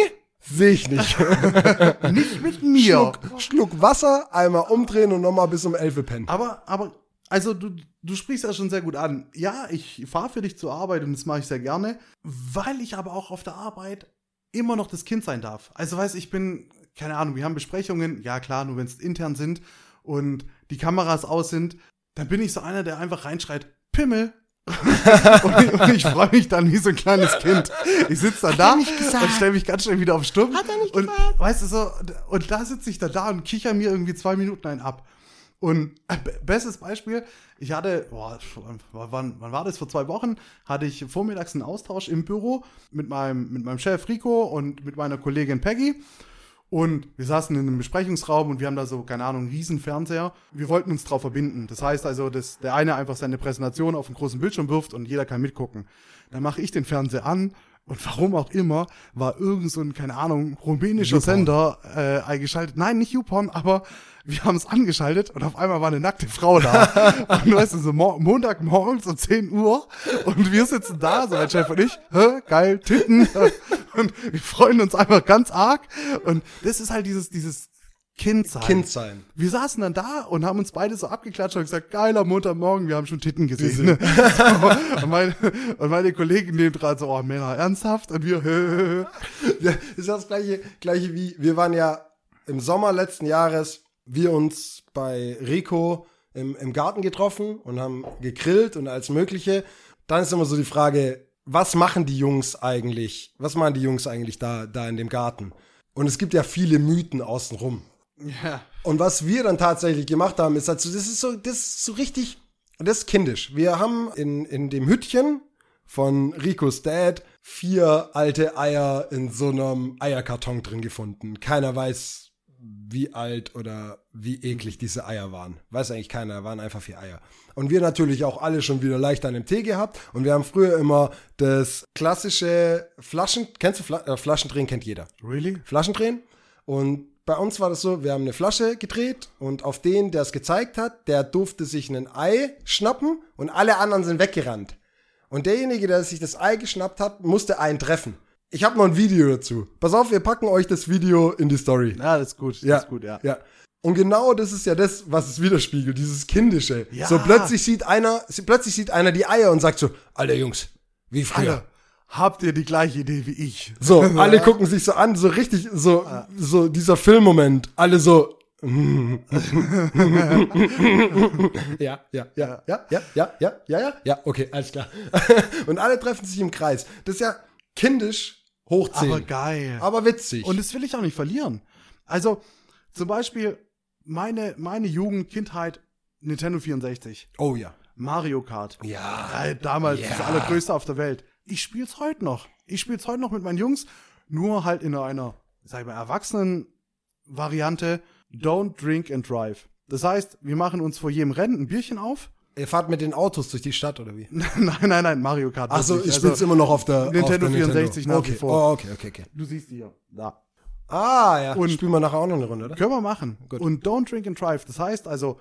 [SPEAKER 3] sehe ich nicht.
[SPEAKER 2] Nicht mit mir.
[SPEAKER 3] Schluck, Schluck Wasser, einmal umdrehen und nochmal bis um 11 Uhr pennen.
[SPEAKER 2] Aber, aber, also du, du sprichst ja schon sehr gut an. Ja, ich fahre für dich zur Arbeit und das mache ich sehr gerne, weil ich aber auch auf der Arbeit immer noch das Kind sein darf. Also weißt, ich bin keine Ahnung, wir haben Besprechungen, ja klar, nur wenn es intern sind und die Kameras aus sind, dann bin ich so einer, der einfach reinschreit, Pimmel. Und, ich- und ich freue mich dann wie so ein kleines Kind. Ich sitze dann da und stelle mich ganz schnell wieder auf Stumm. Hat er nicht und weißt du so, und da sitze ich dann da und kicher mir irgendwie zwei Minuten einen ab. Und äh, be- bestes Beispiel, ich hatte, boah, wann, wann war das? Vor zwei Wochen hatte ich vormittags einen Austausch im Büro mit meinem, mit meinem Chef Rico und mit meiner Kollegin Peggy. Und wir saßen in einem Besprechungsraum und wir haben da so, keine Ahnung, einen riesen Fernseher. Wir wollten uns drauf verbinden. Das heißt also, dass der eine einfach seine Präsentation auf einen großen Bildschirm wirft und jeder kann mitgucken. Dann mache ich den Fernseher an und warum auch immer war irgend so ein, keine Ahnung, rumänischer Sender äh, eingeschaltet. Nein, nicht YouPorn, aber wir haben es angeschaltet und auf einmal war eine nackte Frau da. und weißt du, so Mo Montagmorgens um 10 Uhr und wir sitzen da, so mein Chef und ich, hä, geil, Titten. und wir freuen uns einfach ganz arg. Und das ist halt dieses, dieses Kind sein.
[SPEAKER 3] Kind sein.
[SPEAKER 2] Wir saßen dann da und haben uns beide so abgeklatscht und gesagt, geiler Montagmorgen, wir haben schon Titten gesehen. so, und, meine, und meine Kollegen nehmen dran so, oh Männer, ernsthaft? Und wir,
[SPEAKER 3] Ja, Das ist das gleiche, gleiche wie, wir waren ja im Sommer letzten Jahres, wir uns bei Rico im, im Garten getroffen und haben gegrillt und alles Mögliche. Dann ist immer so die Frage, was machen die Jungs eigentlich? Was machen die Jungs eigentlich da, da in dem Garten? Und es gibt ja viele Mythen außenrum.
[SPEAKER 2] Ja.
[SPEAKER 3] Und was wir dann tatsächlich gemacht haben, ist dazu, das ist so, das ist so richtig, das ist kindisch. Wir haben in, in dem Hüttchen von Ricos Dad vier alte Eier in so einem Eierkarton drin gefunden. Keiner weiß, wie alt oder wie eklig diese Eier waren. Weiß eigentlich keiner, waren einfach vier Eier. Und wir natürlich auch alle schon wieder leicht an dem Tee gehabt. Und wir haben früher immer das klassische Flaschen, kennst du Fla äh, Flaschendrehen, kennt jeder.
[SPEAKER 2] Really?
[SPEAKER 3] Flaschen drehen. Und bei uns war das so, wir haben eine Flasche gedreht und auf den, der es gezeigt hat, der durfte sich ein Ei schnappen und alle anderen sind weggerannt. Und derjenige, der sich das Ei geschnappt hat, musste einen treffen. Ich habe noch ein Video dazu. Pass auf, wir packen euch das Video in die Story.
[SPEAKER 2] Ja, das ist gut.
[SPEAKER 3] Ja,
[SPEAKER 2] Das ist gut, ja.
[SPEAKER 3] ja. Und genau das ist ja das, was es widerspiegelt, dieses Kindische.
[SPEAKER 2] Ja.
[SPEAKER 3] So plötzlich sieht einer, plötzlich sieht einer die Eier und sagt so, Alter Jungs, wie früher.
[SPEAKER 2] Alter, habt ihr die gleiche Idee wie ich?
[SPEAKER 3] So, alle gucken sich so an, so richtig, so, so dieser Filmmoment. Alle so. ja, ja, ja, ja, ja, ja, ja, ja, ja, ja, okay, alles klar. Und alle treffen sich im Kreis. Das ist ja kindisch hoch 10.
[SPEAKER 2] Aber geil.
[SPEAKER 3] Aber witzig.
[SPEAKER 2] Und das will ich auch nicht verlieren. Also, zum Beispiel, meine, meine Jugend, Kindheit, Nintendo 64,
[SPEAKER 3] oh ja.
[SPEAKER 2] Mario Kart.
[SPEAKER 3] Ja.
[SPEAKER 2] Äh, damals
[SPEAKER 3] Ja.
[SPEAKER 2] das allergrößte auf der Welt. Ich spiel's heute noch. Ich spiel's heute noch mit meinen Jungs, nur halt in einer, sag ich mal, erwachsenen Variante. Don't drink and drive. Das heißt, wir machen uns vor jedem Rennen ein Bierchen auf.
[SPEAKER 3] Ihr fahrt mit den Autos durch die Stadt oder wie?
[SPEAKER 2] nein, nein, nein, Mario Kart.
[SPEAKER 3] Ach so,
[SPEAKER 2] wirklich.
[SPEAKER 3] ich spiel's immer noch auf der
[SPEAKER 2] Nintendo
[SPEAKER 3] auf der
[SPEAKER 2] 64 nach wie
[SPEAKER 3] okay.
[SPEAKER 2] vor.
[SPEAKER 3] Oh, okay, okay, okay.
[SPEAKER 2] Du siehst die hier. Da.
[SPEAKER 3] Ah, ja.
[SPEAKER 2] Und
[SPEAKER 3] spielen wir nachher auch noch eine Runde, oder?
[SPEAKER 2] Können wir machen.
[SPEAKER 3] Gut.
[SPEAKER 2] Und don't drink and drive. Das heißt also,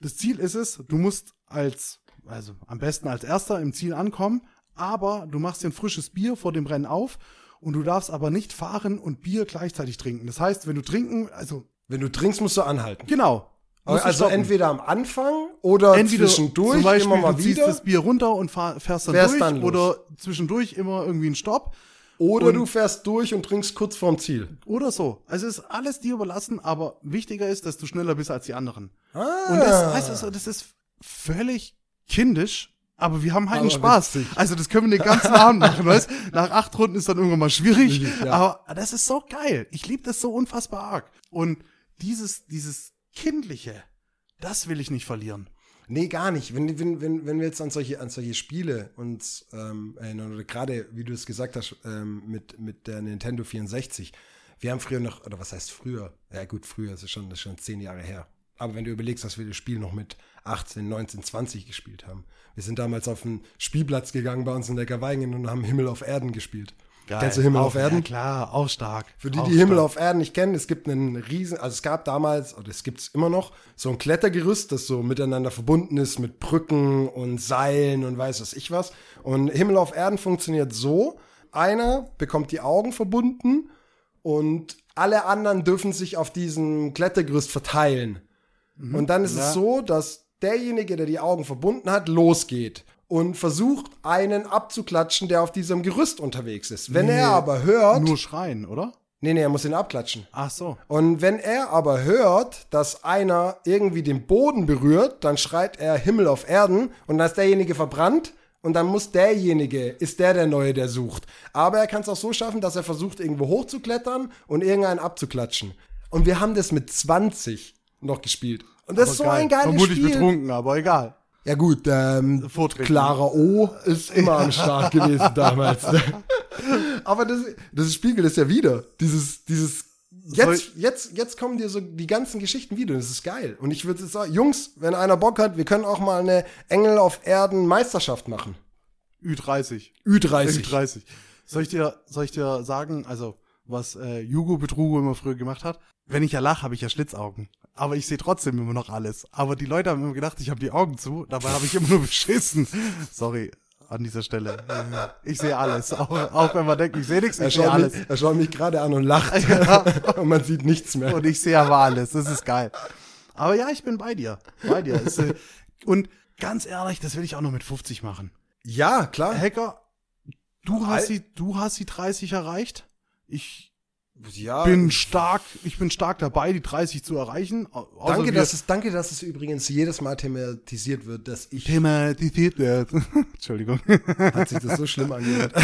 [SPEAKER 2] das Ziel ist es, du musst als, also am besten als erster im Ziel ankommen, aber du machst dir ein frisches Bier vor dem Rennen auf und du darfst aber nicht fahren und Bier gleichzeitig trinken. Das heißt, wenn du trinken, also
[SPEAKER 3] Wenn du trinkst, musst du anhalten.
[SPEAKER 2] genau.
[SPEAKER 3] Also
[SPEAKER 2] stoppen.
[SPEAKER 3] entweder am Anfang oder
[SPEAKER 2] Entweder
[SPEAKER 3] zwischendurch,
[SPEAKER 2] zum Beispiel,
[SPEAKER 3] immer mal
[SPEAKER 2] du ziehst
[SPEAKER 3] wieder.
[SPEAKER 2] das Bier runter und fahr, fährst dann
[SPEAKER 3] Fährst
[SPEAKER 2] durch
[SPEAKER 3] dann
[SPEAKER 2] oder zwischendurch immer irgendwie einen Stopp
[SPEAKER 3] Oder
[SPEAKER 2] und-
[SPEAKER 3] du fährst durch und trinkst kurz vorm Ziel.
[SPEAKER 2] oder so. Also ist alles dir überlassen, aber wichtiger ist, dass du schneller bist als die anderen.
[SPEAKER 3] Ah.
[SPEAKER 2] Und das, weißt du, so, das ist völlig kindisch, aber wir haben halt einen Spaß.
[SPEAKER 3] witzig.
[SPEAKER 2] Also das können wir den ganzen Abend machen, weißt Nach acht Runden ist dann irgendwann mal schwierig,
[SPEAKER 3] ja.
[SPEAKER 2] aber das ist so geil. Ich liebe das so unfassbar arg. Und dieses, dieses Kindliche, das will ich nicht verlieren.
[SPEAKER 3] Nee, gar nicht. Wenn, wenn, wenn, wenn wir jetzt an solche, an solche Spiele uns ähm, erinnern, oder gerade, wie du es gesagt hast, ähm, mit, mit der Nintendo 64. Wir haben früher noch, oder was heißt früher? Ja gut, früher, ist schon, das ist schon zehn Jahre her. Aber wenn du überlegst, dass wir das Spiel noch mit 18, 19, 20 gespielt haben. Wir sind damals auf den Spielplatz gegangen bei uns in Neckarweingen und haben Himmel auf Erden gespielt. Kennst du Himmel
[SPEAKER 2] Auch-
[SPEAKER 3] auf Erden?
[SPEAKER 2] Ja, klar, auch stark.
[SPEAKER 3] Für die, die Himmel
[SPEAKER 2] stark.
[SPEAKER 3] auf Erden nicht kennen, es gibt einen riesen, also es gab damals, oder es gibt es immer noch, so ein Klettergerüst, das so miteinander verbunden ist mit Brücken und Seilen und weiß was ich was. Und Himmel auf Erden funktioniert so, einer bekommt die Augen verbunden und alle anderen dürfen sich auf diesem Klettergerüst verteilen. Und dann ist
[SPEAKER 2] Ja.
[SPEAKER 3] es so, dass derjenige, der die Augen verbunden hat, losgeht und versucht, einen abzuklatschen, der auf diesem Gerüst unterwegs ist. Wenn
[SPEAKER 2] Nee,
[SPEAKER 3] er aber hört,
[SPEAKER 2] Nur schreien, oder?
[SPEAKER 3] Nee, nee, er muss ihn abklatschen.
[SPEAKER 2] Ach so.
[SPEAKER 3] Und wenn er aber hört, dass einer irgendwie den Boden berührt, dann schreit er Himmel auf Erden und dann ist derjenige verbrannt und dann muss derjenige, ist der der Neue, der sucht. Aber er kann es auch so schaffen, dass er versucht, irgendwo hochzuklettern und irgendeinen abzuklatschen. Und wir haben das mit 20 noch gespielt. Und das ist so
[SPEAKER 2] geil.
[SPEAKER 3] ein geiles
[SPEAKER 2] Vermutlich
[SPEAKER 3] Spiel.
[SPEAKER 2] betrunken, aber egal.
[SPEAKER 3] Ja gut, ähm,
[SPEAKER 2] Vorträge.
[SPEAKER 3] Clara O ist immer am Start gewesen damals. Aber das, das spiegelt es ja wieder. Dieses, dieses, jetzt, jetzt, jetzt kommen dir so die ganzen Geschichten wieder. Das ist geil. Und ich würde sagen, Jungs, wenn einer Bock hat, wir können auch mal eine Engel auf Erden Meisterschaft machen.
[SPEAKER 2] Ü30.
[SPEAKER 3] Ü30.
[SPEAKER 2] Ü30. Soll ich dir, soll ich dir sagen, also, was äh, Jugo Betrugo immer früher gemacht hat? Wenn ich ja lache, habe ich ja Schlitzaugen. Aber ich sehe trotzdem immer noch alles. Aber die Leute haben immer gedacht, ich habe die Augen zu. Dabei habe ich immer nur beschissen. Sorry an dieser Stelle. Ich sehe alles. Auch, auch wenn man denkt, ich sehe nichts, ich sehe alles.
[SPEAKER 3] mich, er schaut mich gerade an und lacht. und man sieht nichts mehr.
[SPEAKER 2] Und ich sehe aber alles. Das ist geil. Aber ja, ich bin bei dir. Bei dir. Äh, Und ganz ehrlich, das will ich auch noch mit 50 machen.
[SPEAKER 3] Ja, klar.
[SPEAKER 2] Hacker, du hast die, du hast die 30 erreicht. Ich
[SPEAKER 3] Ja,
[SPEAKER 2] bin stark, ich bin stark dabei, die 30 zu erreichen.
[SPEAKER 3] Danke, dass es, danke, dass es übrigens jedes Mal thematisiert wird, dass ich,
[SPEAKER 2] thematisiert wird. Entschuldigung.
[SPEAKER 3] hat sich das so schlimm angehört.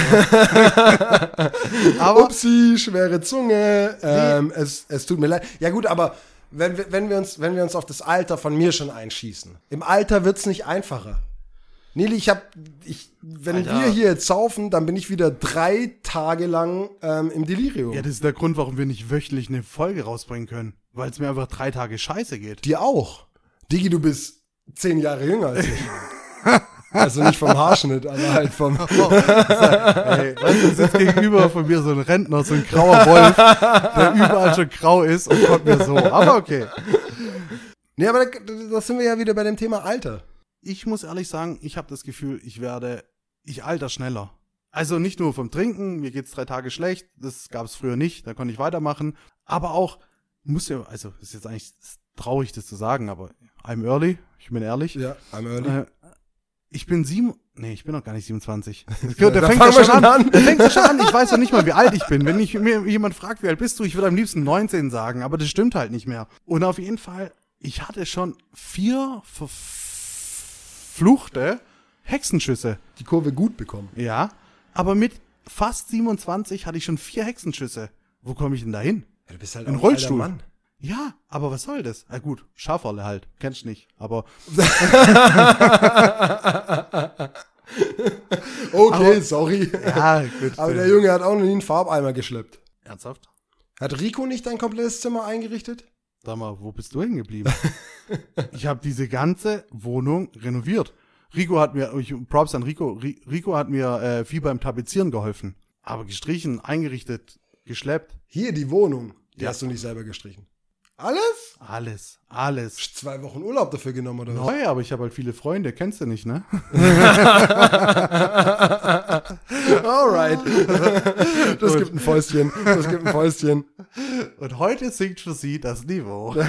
[SPEAKER 2] Aber
[SPEAKER 3] Upsi, schwere Zunge. Ähm, es, es tut mir leid. Ja gut, aber wenn wir, wenn, wir uns, wenn wir uns auf das Alter von mir schon einschießen. Im Alter wird's nicht einfacher. Nili, ich hab, ich, wenn
[SPEAKER 2] Alter.
[SPEAKER 3] wir hier jetzt saufen, dann bin ich wieder drei Tage lang ähm, im Delirium.
[SPEAKER 2] ja, das ist der Grund, warum wir nicht wöchentlich eine Folge rausbringen können. Weil es mir einfach drei Tage scheiße geht.
[SPEAKER 3] Dir auch. Digi, du bist zehn Jahre jünger als ich. also nicht vom Haarschnitt, aber halt vom.
[SPEAKER 2] Ey, weißt du, sitzt gegenüber von mir so ein Rentner, so ein grauer Wolf, der überall schon grau ist und kommt mir so. Aber okay.
[SPEAKER 3] Nee, aber da, da sind wir ja wieder bei dem Thema Alter.
[SPEAKER 2] Ich muss ehrlich sagen, ich habe das Gefühl, ich werde, ich alter schneller. Also nicht nur vom Trinken, mir geht's drei Tage schlecht, das gab es früher nicht, da konnte ich weitermachen. Aber auch, muss ja, also ist jetzt eigentlich traurig, das zu sagen, aber I'm early, ich bin ehrlich.
[SPEAKER 3] Ja, I'm early.
[SPEAKER 2] Äh, ich bin sieben, nee, ich bin noch gar nicht 27.
[SPEAKER 3] Ja,
[SPEAKER 2] der
[SPEAKER 3] da
[SPEAKER 2] fängt ja schon
[SPEAKER 3] schon
[SPEAKER 2] an. Der fängt ja schon an. Ich weiß ja nicht mal, wie alt ich bin. Wenn ich mir jemand fragt, wie alt bist du, ich würde am liebsten 19 sagen, aber das stimmt halt nicht mehr. Und auf jeden Fall, ich hatte schon vier verfluchte Hexenschüsse.
[SPEAKER 3] Die Kurve gut bekommen.
[SPEAKER 2] Ja, aber mit fast 27 hatte ich schon vier Hexenschüsse. Wo komme ich denn da hin?
[SPEAKER 3] Ja, du bist halt
[SPEAKER 2] Ein Rollstuhl.
[SPEAKER 3] Mann.
[SPEAKER 2] Ja, aber was soll das? Na gut, Schafrolle halt. Kennst nicht, aber
[SPEAKER 3] Okay, sorry.
[SPEAKER 2] ja, gut.
[SPEAKER 3] Aber der Junge hat auch noch nie einen Farbeimer geschleppt.
[SPEAKER 2] Ernsthaft?
[SPEAKER 3] Hat Rico nicht dein komplettes Zimmer eingerichtet?
[SPEAKER 2] Sag mal, wo bist du hängen geblieben? ich habe diese ganze Wohnung renoviert. Rico hat mir, ich, Props an Rico, Ri- Rico hat mir äh, viel beim Tapezieren geholfen. Aber gestrichen, eingerichtet, geschleppt,
[SPEAKER 3] Hier, die Wohnung. Die
[SPEAKER 2] Ja.
[SPEAKER 3] hast du nicht selber gestrichen. Alles?
[SPEAKER 2] alles, alles.
[SPEAKER 3] Zwei Wochen Urlaub dafür genommen, oder was?
[SPEAKER 2] Neu, aber ich habe halt viele Freunde, kennst du nicht, ne?
[SPEAKER 3] Alright. Das gibt ein Fäustchen. Das gibt ein Fäustchen.
[SPEAKER 2] Und heute sinkt für sie das Niveau.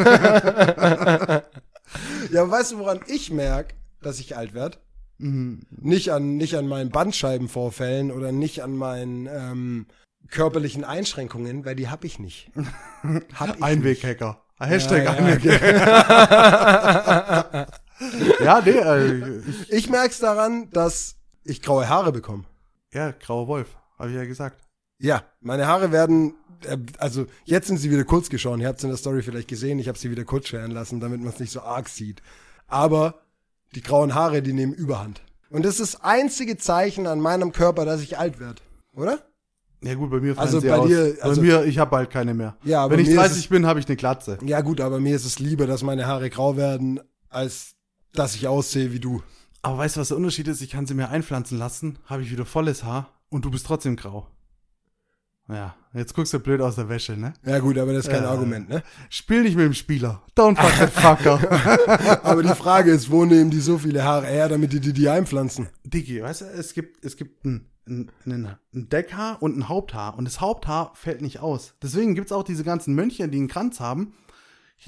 [SPEAKER 3] Ja, aber weißt du, woran ich merke, dass ich alt werde?
[SPEAKER 2] Mhm.
[SPEAKER 3] Nicht an, nicht an meinen Bandscheibenvorfällen oder nicht an meinen ähm, körperlichen Einschränkungen, weil die hab ich nicht. Hab ich.
[SPEAKER 2] Einweghacker. Hashtag
[SPEAKER 3] Ja, ja,
[SPEAKER 2] Einweghacker. Ja, nee, äh, ich,
[SPEAKER 3] Ich merk's daran, dass ich graue Haare bekomme.
[SPEAKER 2] ja, grauer Wolf, habe ich ja gesagt.
[SPEAKER 3] Ja, meine Haare werden, äh, also jetzt sind sie wieder kurz geschoren. Ihr habt es in der Story vielleicht gesehen. Ich habe sie wieder kurz scheren lassen, damit man es nicht so arg sieht. Aber die grauen Haare, die nehmen Überhand. Und das ist das einzige Zeichen an meinem Körper, dass ich alt werde. Oder?
[SPEAKER 2] Ja gut, bei mir fallen
[SPEAKER 3] Also
[SPEAKER 2] sie
[SPEAKER 3] bei
[SPEAKER 2] aus.
[SPEAKER 3] dir- also-
[SPEAKER 2] bei mir, ich habe bald keine mehr.
[SPEAKER 3] Ja,
[SPEAKER 2] Wenn ich
[SPEAKER 3] mir ist
[SPEAKER 2] 30 bin, habe ich eine Glatze.
[SPEAKER 3] Ja gut, aber mir ist es lieber, dass meine Haare grau werden, als dass ich aussehe wie du.
[SPEAKER 2] Aber weißt du, was der Unterschied ist? Ich kann sie mir einpflanzen lassen, habe ich wieder volles Haar und du bist trotzdem grau. Ja, jetzt guckst du blöd aus der Wäsche, ne?
[SPEAKER 3] Ja gut, aber das ist kein
[SPEAKER 2] Äh.
[SPEAKER 3] Argument, ne?
[SPEAKER 2] Spiel nicht mit dem Spieler. Don't fuck that fucker.
[SPEAKER 3] Aber die Frage ist, wo nehmen die so viele Haare her, damit die die, die einpflanzen?
[SPEAKER 2] Digi, weißt du, es gibt, es gibt ein, ein, ein, Deckhaar und ein Haupthaar und das Haupthaar fällt nicht aus. Deswegen gibt's auch diese ganzen Mönche, die einen Kranz haben.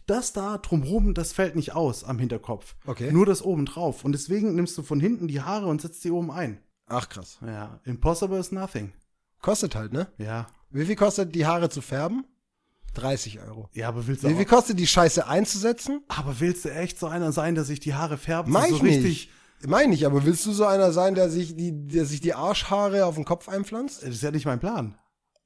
[SPEAKER 2] Das da drumherum, das fällt nicht aus am Hinterkopf.
[SPEAKER 3] Okay.
[SPEAKER 2] Nur das oben drauf. Und deswegen nimmst du von hinten die Haare und setzt sie oben ein.
[SPEAKER 3] Ach krass.
[SPEAKER 2] Ja, impossible is nothing.
[SPEAKER 3] Kostet halt, ne?
[SPEAKER 2] Ja.
[SPEAKER 3] Wie viel kostet die Haare zu färben? 30 Euro.
[SPEAKER 2] Ja, aber willst du
[SPEAKER 3] Wie viel kostet die Scheiße einzusetzen?
[SPEAKER 2] aber willst du echt so einer sein, der sich die Haare färbt?
[SPEAKER 3] Mein
[SPEAKER 2] so
[SPEAKER 3] ich
[SPEAKER 2] richtig.
[SPEAKER 3] nicht. Meine ich, aber willst du so einer sein, der sich die, der sich die Arschhaare auf den Kopf einpflanzt?
[SPEAKER 2] Das ist ja nicht mein Plan.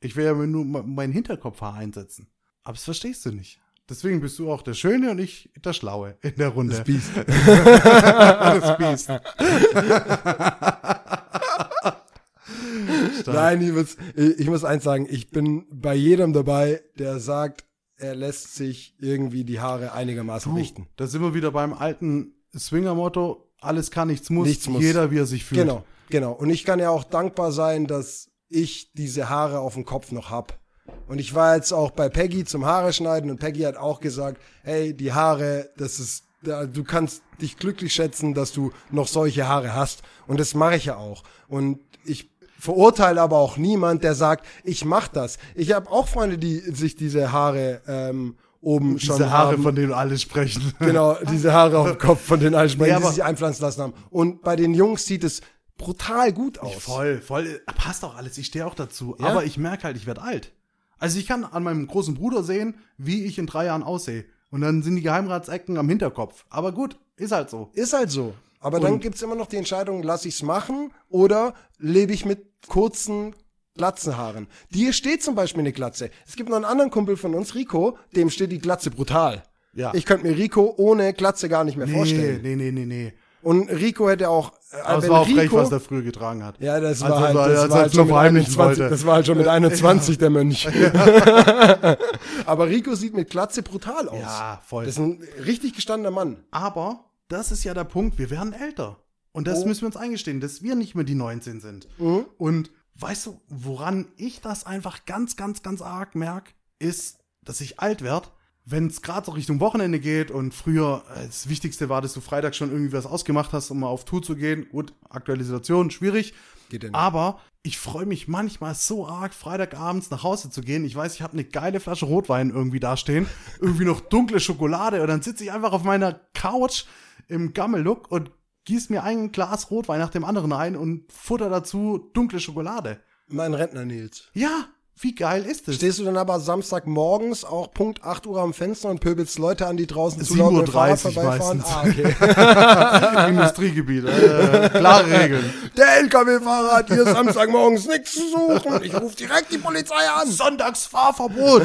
[SPEAKER 2] Ich will ja nur me- mein Hinterkopfhaar einsetzen. Aber das verstehst du nicht. Deswegen bist du auch der Schöne und ich der Schlaue in der Runde.
[SPEAKER 3] Das Biest.
[SPEAKER 2] das Biest.
[SPEAKER 3] Nein, ich muss, ich muss eins sagen, ich bin bei jedem dabei, der sagt, er lässt sich irgendwie die Haare einigermaßen
[SPEAKER 2] Du,
[SPEAKER 3] richten.
[SPEAKER 2] da sind wir wieder beim alten Swinger-Motto, alles kann, nichts muss,
[SPEAKER 3] Nichts muss.
[SPEAKER 2] jeder wie er sich fühlt.
[SPEAKER 3] Genau, genau. Und ich kann ja auch dankbar sein, dass ich diese Haare auf dem Kopf noch hab. Und ich war jetzt auch bei Peggy zum Haare schneiden und Peggy hat auch gesagt, hey, die Haare, das ist, du kannst dich glücklich schätzen, dass du noch solche Haare hast. Und das mache ich ja auch. Und ich verurteile aber auch niemand, der sagt, ich mach das. Ich habe auch Freunde, die sich diese Haare ähm, oben
[SPEAKER 2] Diese
[SPEAKER 3] schon
[SPEAKER 2] Haare,
[SPEAKER 3] haben.
[SPEAKER 2] von denen alle sprechen.
[SPEAKER 3] Genau, diese Haare auf dem Kopf von den alten
[SPEAKER 2] Ja,
[SPEAKER 3] die sich einpflanzen lassen haben. Und bei den Jungs sieht es brutal gut aus.
[SPEAKER 2] Voll, voll. Passt auch alles. Ich stehe auch dazu.
[SPEAKER 3] Ja?
[SPEAKER 2] Aber ich merke halt, ich werde alt. Also ich kann an meinem großen Bruder sehen, wie ich in drei Jahren aussehe. Und dann sind die Geheimratsecken am Hinterkopf. Aber gut, ist halt so.
[SPEAKER 3] Ist halt so. Aber dann
[SPEAKER 2] Und-
[SPEAKER 3] gibt's immer noch die Entscheidung, lass ich's machen oder lebe ich mit kurzen Glatzenhaaren. Dir steht zum Beispiel eine Glatze. Es gibt noch einen anderen Kumpel von uns, Rico, dem steht die Glatze brutal.
[SPEAKER 2] Ja.
[SPEAKER 3] Ich könnte mir Rico ohne Glatze gar nicht mehr
[SPEAKER 2] Nee,
[SPEAKER 3] vorstellen.
[SPEAKER 2] nee, nee, nee, nee.
[SPEAKER 3] Und Rico hätte auch, äh,
[SPEAKER 2] Aber es war auch frech,
[SPEAKER 3] Rico,
[SPEAKER 2] was der früher getragen hat.
[SPEAKER 3] Ja, das
[SPEAKER 2] Also,
[SPEAKER 3] war halt, das war
[SPEAKER 2] er
[SPEAKER 3] halt
[SPEAKER 2] es
[SPEAKER 3] schon
[SPEAKER 2] nur
[SPEAKER 3] mit
[SPEAKER 2] verheimlichen
[SPEAKER 3] 21,
[SPEAKER 2] wollte.
[SPEAKER 3] das war halt schon mit 21 der Mönch. Aber Rico sieht mit Glatze brutal aus.
[SPEAKER 2] Ja, voll.
[SPEAKER 3] Das ist ein richtig gestandener Mann.
[SPEAKER 2] Aber das ist ja der Punkt, wir werden älter. Und das
[SPEAKER 3] Oh.
[SPEAKER 2] müssen wir uns eingestehen, dass wir nicht mehr die 19 sind.
[SPEAKER 3] Mhm.
[SPEAKER 2] Und weißt du, woran ich das einfach ganz, ganz, ganz arg merke, ist, dass ich alt werde, wenn es gerade so Richtung Wochenende geht und früher äh, das Wichtigste war, dass du Freitag schon irgendwie was ausgemacht hast, um mal auf Tour zu gehen. Gut, aktuelle Situation, schwierig.
[SPEAKER 3] Geht nicht.
[SPEAKER 2] Aber ich freue mich manchmal so arg, Freitagabends nach Hause zu gehen. Ich weiß, ich habe eine geile Flasche Rotwein irgendwie dastehen, irgendwie noch dunkle Schokolade und dann sitze ich einfach auf meiner Couch im Gammellook und gieß mir ein Glas Rotwein nach dem anderen ein und futter dazu dunkle Schokolade.
[SPEAKER 3] Mein Rentner Nils.
[SPEAKER 2] Ja, wie geil ist das?
[SPEAKER 3] Stehst du dann aber Samstagmorgens auch Punkt 8 Uhr am Fenster und pöbelst Leute an, die draußen
[SPEAKER 2] 7:30
[SPEAKER 3] Uhr
[SPEAKER 2] meistens.
[SPEAKER 3] Ah, okay.
[SPEAKER 2] Industriegebiet, äh, klare Regeln.
[SPEAKER 3] Der LKW-Fahrer hat hier Samstagmorgens nichts zu suchen. Ich rufe direkt die Polizei an.
[SPEAKER 2] Sonntagsfahrverbot.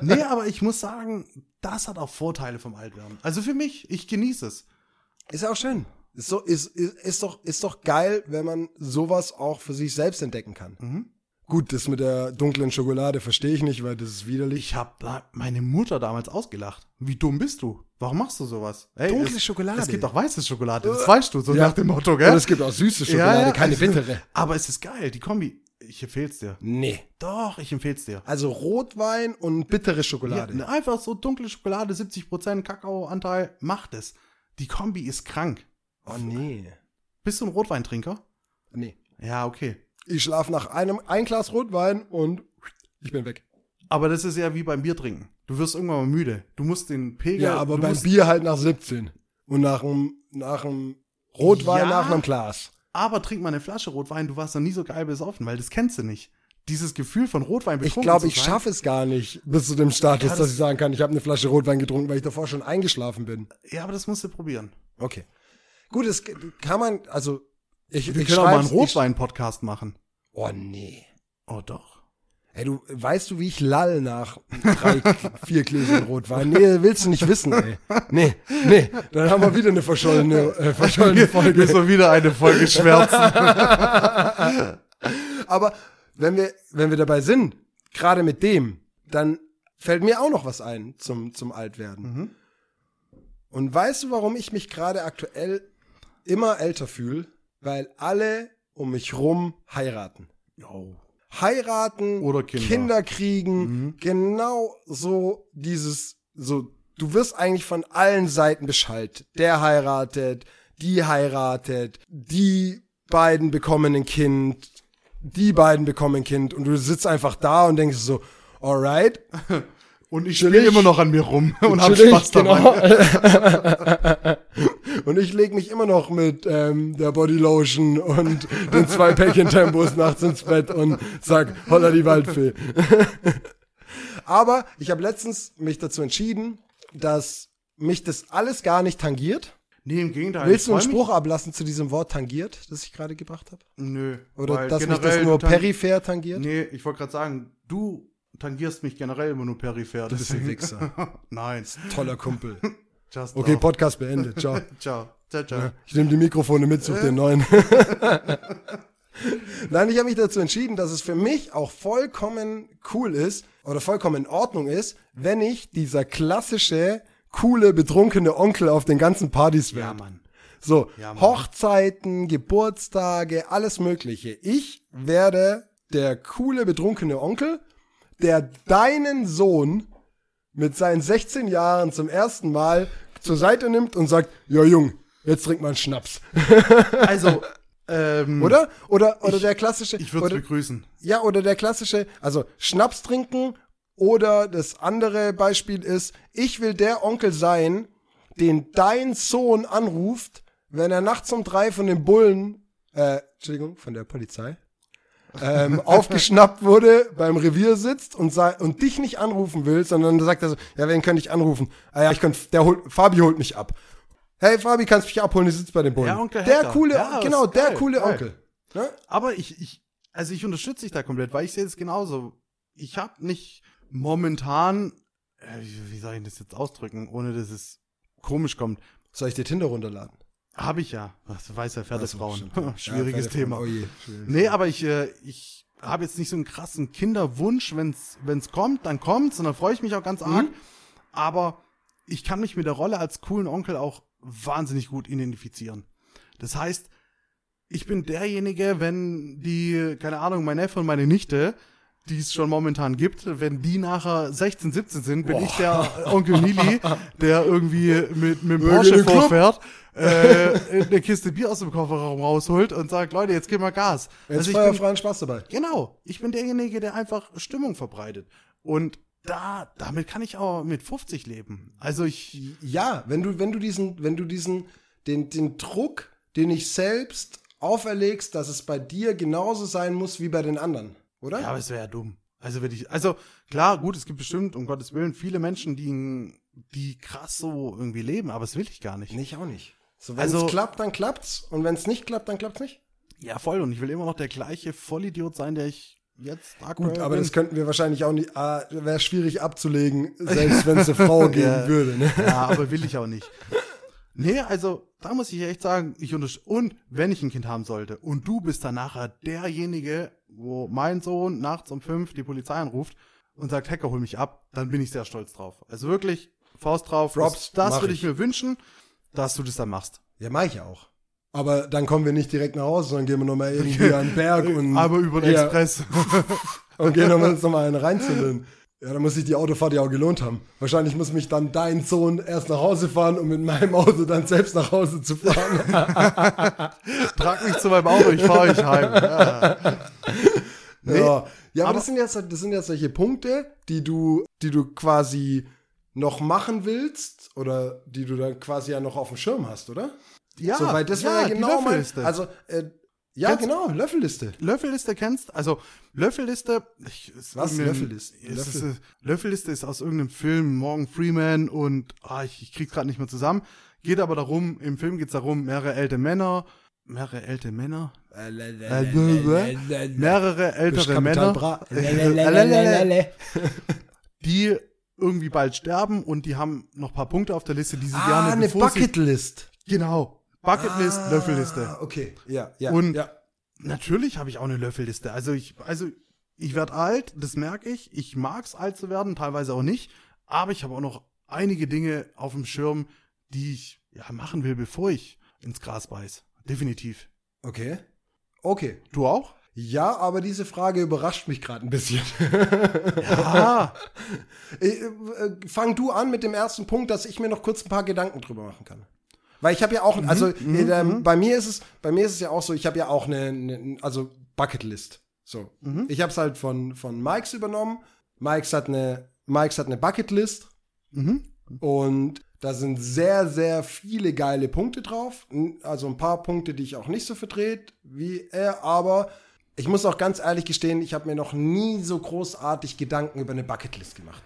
[SPEAKER 2] nee, aber ich muss sagen, das hat auch Vorteile vom Altwerden. Also für mich, ich genieße es.
[SPEAKER 3] Ist auch schön. Ist, so, ist, ist, ist, doch, ist doch geil, wenn man sowas auch für sich selbst entdecken kann.
[SPEAKER 2] Mhm.
[SPEAKER 3] Gut, das mit der dunklen Schokolade verstehe ich nicht, weil das ist widerlich.
[SPEAKER 2] Ich habe meine Mutter damals ausgelacht. Wie dumm bist du? Warum machst du sowas? Ey,
[SPEAKER 3] Dunkle
[SPEAKER 2] es,
[SPEAKER 3] Schokolade.
[SPEAKER 2] Es gibt auch weiße Schokolade, das weißt du, so
[SPEAKER 3] Ja.
[SPEAKER 2] nach dem Motto, gell?
[SPEAKER 3] Und es gibt auch süße Schokolade,
[SPEAKER 2] Ja, ja.
[SPEAKER 3] keine bittere.
[SPEAKER 2] Aber es ist geil, die Kombi. Ich empfehl's dir.
[SPEAKER 3] Nee.
[SPEAKER 2] Doch, ich empfehl's dir.
[SPEAKER 3] Also Rotwein und bittere Schokolade.
[SPEAKER 2] einfach so dunkle Schokolade, 70% Kakaoanteil, macht es. Die Kombi ist krank.
[SPEAKER 3] Oh nee.
[SPEAKER 2] Bist du ein Rotweintrinker?
[SPEAKER 3] Nee.
[SPEAKER 2] Ja, okay.
[SPEAKER 3] Ich schlafe nach einem ein Glas Rotwein und ich bin weg.
[SPEAKER 2] Aber das ist ja wie beim Bier trinken. Du wirst irgendwann mal müde. Du musst den Pegel.
[SPEAKER 3] Ja, aber beim Bier halt nach 17. Und nach einem nach einem Rotwein
[SPEAKER 2] Ja.
[SPEAKER 3] nach einem Glas.
[SPEAKER 2] Aber trink mal eine Flasche Rotwein, du warst noch nie so geil besoffen, weil das kennst du nicht. Dieses Gefühl von Rotwein
[SPEAKER 3] Ich
[SPEAKER 2] betrunken
[SPEAKER 3] glaube,
[SPEAKER 2] zu
[SPEAKER 3] ich schaffe es gar nicht bis zu dem Status,
[SPEAKER 2] Ja,
[SPEAKER 3] dass
[SPEAKER 2] das-
[SPEAKER 3] ich sagen kann, ich habe eine Flasche Rotwein getrunken, weil ich davor schon eingeschlafen bin.
[SPEAKER 2] Ja, aber das musst du probieren.
[SPEAKER 3] Okay. Gut, das kann man, also ich,
[SPEAKER 2] Wir
[SPEAKER 3] ich
[SPEAKER 2] können auch mal einen
[SPEAKER 3] ich-
[SPEAKER 2] Rotwein-Podcast machen.
[SPEAKER 3] Oh nee.
[SPEAKER 2] Oh doch.
[SPEAKER 3] Ey, du, weißt du, wie ich lall nach drei, vier Gläsern Rotwein? Nee, willst du nicht wissen, ey. Nee, nee. Dann haben wir wieder eine verschollene, äh, verschollene Folge.
[SPEAKER 2] Ist so wieder eine Folge Schmerzen.
[SPEAKER 3] Aber wenn wir, wenn wir dabei sind, gerade mit dem, dann fällt mir auch noch was ein zum, zum Altwerden. Und weißt du, warum ich mich gerade aktuell immer älter fühle? Weil alle um mich rum heiraten.
[SPEAKER 2] oh.
[SPEAKER 3] Heiraten
[SPEAKER 2] Oder Kinder.
[SPEAKER 3] kriegen, genau so dieses, so, du wirst eigentlich von allen Seiten beschallt. Der heiratet, die heiratet, die beiden bekommen ein Kind, die beiden bekommen ein Kind und du sitzt einfach da und denkst so, alright,
[SPEAKER 2] Und ich spiele immer noch an mir rum und hab
[SPEAKER 3] chillig,
[SPEAKER 2] Spaß dabei.
[SPEAKER 3] genau. Und ich lege mich immer noch mit ähm, der Bodylotion und den zwei Päckchen-Tempos nachts ins Bett und sag, holla die Waldfee. Aber ich habe letztens mich dazu entschieden, dass mich das alles gar nicht tangiert.
[SPEAKER 2] Nee, im Gegenteil.
[SPEAKER 3] Willst du einen Spruch ablassen zu diesem Wort tangiert, das ich gerade gebracht habe?
[SPEAKER 2] Nö.
[SPEAKER 3] Oder dass mich das nur peripher tangiert?
[SPEAKER 2] Nee, ich wollte gerade sagen, du tangierst mich generell immer nur peripher.
[SPEAKER 3] Du bist ein Wichser.
[SPEAKER 2] Nein.
[SPEAKER 3] Toller Kumpel.
[SPEAKER 2] Just
[SPEAKER 3] Okay,
[SPEAKER 2] love.
[SPEAKER 3] Podcast beendet. Ciao.
[SPEAKER 2] Ciao. Ciao, ciao.
[SPEAKER 3] Ich nehme die Mikrofone mit, such den neuen. Nein, ich habe mich dazu entschieden, dass es für mich auch vollkommen cool ist oder vollkommen in Ordnung ist, wenn ich dieser klassische, coole, betrunkene Onkel auf den ganzen Partys werde.
[SPEAKER 2] Ja, Mann.
[SPEAKER 3] So,
[SPEAKER 2] Ja.
[SPEAKER 3] Hochzeiten, Geburtstage, alles Mögliche. Ich werde der coole, betrunkene Onkel, der deinen Sohn mit seinen 16 Jahren zum ersten Mal zur Seite nimmt und sagt, ja Jung, jetzt trink mal einen Schnaps.
[SPEAKER 2] Also, ähm,
[SPEAKER 3] Oder? Oder, oder
[SPEAKER 2] Ich-
[SPEAKER 3] der klassische.
[SPEAKER 2] Ich würde begrüßen.
[SPEAKER 3] ja, oder der klassische, also Schnaps trinken oder das andere Beispiel ist, ich will der Onkel sein, den dein Sohn anruft, wenn er nachts um drei von den Bullen, äh, Entschuldigung, von der Polizei, ähm, aufgeschnappt wurde, beim Revier sitzt und, und dich nicht anrufen will, sondern sagt er so, ja, wen könnte ich anrufen? Ah ja, ich könnte, der holt, Fabi holt mich ab. Hey, Fabi, kannst mich abholen, ich sitze bei den Bullen.
[SPEAKER 2] Ja, Onkel
[SPEAKER 3] der
[SPEAKER 2] Hacker.
[SPEAKER 3] coole,
[SPEAKER 2] Ja,
[SPEAKER 3] genau, der
[SPEAKER 2] geil,
[SPEAKER 3] coole
[SPEAKER 2] geil.
[SPEAKER 3] Onkel. Ne?
[SPEAKER 2] Aber ich, ich, also ich unterstütze dich da komplett, weil ich sehe es genauso. Ich habe nicht momentan, äh, wie soll ich das jetzt ausdrücken, ohne dass es komisch kommt.
[SPEAKER 3] Soll ich dir Tinder runterladen?
[SPEAKER 2] Habe ich ja. Das weiß ja Pferdefrauen. Schwieriges
[SPEAKER 3] Ja,
[SPEAKER 2] Thema.
[SPEAKER 3] Oh je.
[SPEAKER 2] Nee, aber ich, äh, ich habe jetzt nicht so einen krassen Kinderwunsch, wenn's wenn's kommt, dann kommt's und dann freue ich mich auch ganz arg. Aber ich kann mich mit der Rolle als coolen Onkel auch wahnsinnig gut identifizieren. Das heißt, ich bin derjenige, wenn die, keine Ahnung, mein Neffe und meine Nichte, die es schon momentan gibt, wenn die nachher 16, 17 sind, bin ich der Onkel Nili, der irgendwie mit, mit dem Porsche vorfährt, äh, eine Kiste Bier aus dem Kofferraum rausholt und sagt, Leute, jetzt gib mal Gas.
[SPEAKER 3] Jetzt
[SPEAKER 2] Also ich bin,
[SPEAKER 3] feuerfreien Spaß dabei.
[SPEAKER 2] Genau, ich bin derjenige, der einfach Stimmung verbreitet. Und da, damit kann ich auch mit 50 leben. Also ich,
[SPEAKER 3] Ja, wenn du, wenn du diesen, wenn du diesen, den, den Druck, den ich selbst auferlegst, dass es bei dir genauso sein muss wie bei den anderen, oder?
[SPEAKER 2] ja, aber es wäre ja dumm. Also wenn ich, also klar, gut, es gibt bestimmt, um Gottes Willen, viele Menschen, die, die krass so irgendwie leben, aber das will ich gar nicht.
[SPEAKER 3] Nee, ich auch nicht. So, wenn
[SPEAKER 2] Also-
[SPEAKER 3] es klappt, dann klappt's. Und wenn es nicht klappt, dann klappt's nicht.
[SPEAKER 2] Ja, voll. Und ich will immer noch der gleiche Vollidiot sein, der ich jetzt aktuell
[SPEAKER 3] Gut, aber
[SPEAKER 2] bin.
[SPEAKER 3] das könnten wir wahrscheinlich auch nicht, ah, wäre schwierig abzulegen, selbst wenn es eine Frau geben
[SPEAKER 2] Ja.
[SPEAKER 3] würde. Ne?
[SPEAKER 2] Ja, aber will ich auch nicht. Nee, also da muss ich echt sagen, ich unterstütze. Und wenn ich ein Kind haben sollte und du bist dann nachher derjenige, wo mein Sohn nachts um fünf die Polizei anruft und sagt, Hacker, hol mich ab, dann bin ich sehr stolz drauf. Also wirklich, Faust drauf.
[SPEAKER 3] Props,
[SPEAKER 2] das würde ich
[SPEAKER 3] ich.
[SPEAKER 2] mir wünschen, dass du das dann machst.
[SPEAKER 3] Ja, mach ich auch. Aber dann kommen wir nicht direkt nach Hause, sondern gehen wir nochmal irgendwie an den Berg und,
[SPEAKER 2] Aber über den
[SPEAKER 3] Ja.
[SPEAKER 2] Express.
[SPEAKER 3] und gehen nochmal uns nochmal einen reinzünden. Ja, dann muss sich die Autofahrt ja auch gelohnt haben. Wahrscheinlich muss mich dann dein Sohn erst nach Hause fahren, um mit meinem Auto dann selbst nach Hause zu fahren.
[SPEAKER 2] Trag mich zu meinem Auto, ich fahre euch heim. Ja. Nee,
[SPEAKER 3] ja, ja aber,
[SPEAKER 2] aber-
[SPEAKER 3] das sind jetzt das sind jetzt solche Punkte, die du, die du quasi noch machen willst oder die du dann quasi ja noch auf dem Schirm hast, oder?
[SPEAKER 2] ja,
[SPEAKER 3] so, weil das
[SPEAKER 2] ja,
[SPEAKER 3] wäre ja genau mein, also äh, ja
[SPEAKER 2] Kennst-
[SPEAKER 3] genau Löffelliste.
[SPEAKER 2] Löffelliste kennst, also Löffelliste, ich, ist
[SPEAKER 3] Was? Löffelliste?
[SPEAKER 2] Ist,
[SPEAKER 3] Löffel?
[SPEAKER 2] Ist, Löffelliste ist aus irgendeinem Film, Morgan Freeman und ah, ich, ich krieg's gerade nicht mehr zusammen. Geht aber darum, im Film geht's darum, mehrere ältere Männer, mehrere ältere Männer, mehrere ältere Männer, die irgendwie bald sterben und die haben noch ein paar Punkte auf der Liste, die sie
[SPEAKER 3] Ah,
[SPEAKER 2] gerne
[SPEAKER 3] eine
[SPEAKER 2] bevor sie-
[SPEAKER 3] Bucketlist.
[SPEAKER 2] Genau, Bucketlist, Löffelliste.
[SPEAKER 3] Ah, Okay, ja, ja.
[SPEAKER 2] Und-
[SPEAKER 3] ja.
[SPEAKER 2] Natürlich habe ich auch eine Löffelliste. Also ich, also ich werde alt, das merke ich. Ich mag's alt zu werden, teilweise auch nicht. Aber ich habe auch noch einige Dinge auf dem Schirm, die ich ja machen will, bevor ich ins Gras beiß. Definitiv.
[SPEAKER 3] Okay. Okay.
[SPEAKER 2] Du auch?
[SPEAKER 3] Ja, aber diese Frage überrascht mich gerade ein bisschen.
[SPEAKER 2] Ja.
[SPEAKER 3] Äh, äh, fang du an mit dem ersten Punkt, dass ich mir noch kurz ein paar Gedanken drüber machen kann. Weil ich habe ja auch, also äh, da- bei mir ist es, bei mir ist es ja auch so, ich habe ja auch eine, eine also Bucketlist. So, ich habe es halt von von Mikes übernommen. Mikes hat eine, Mikes hat eine Bucketlist
[SPEAKER 2] mhm.
[SPEAKER 3] und Da sind sehr, sehr viele geile Punkte drauf. Also ein paar Punkte, die ich auch nicht so verdreht wie er. Aber ich muss auch ganz ehrlich gestehen, ich habe mir noch nie so großartig Gedanken über eine Bucketlist gemacht.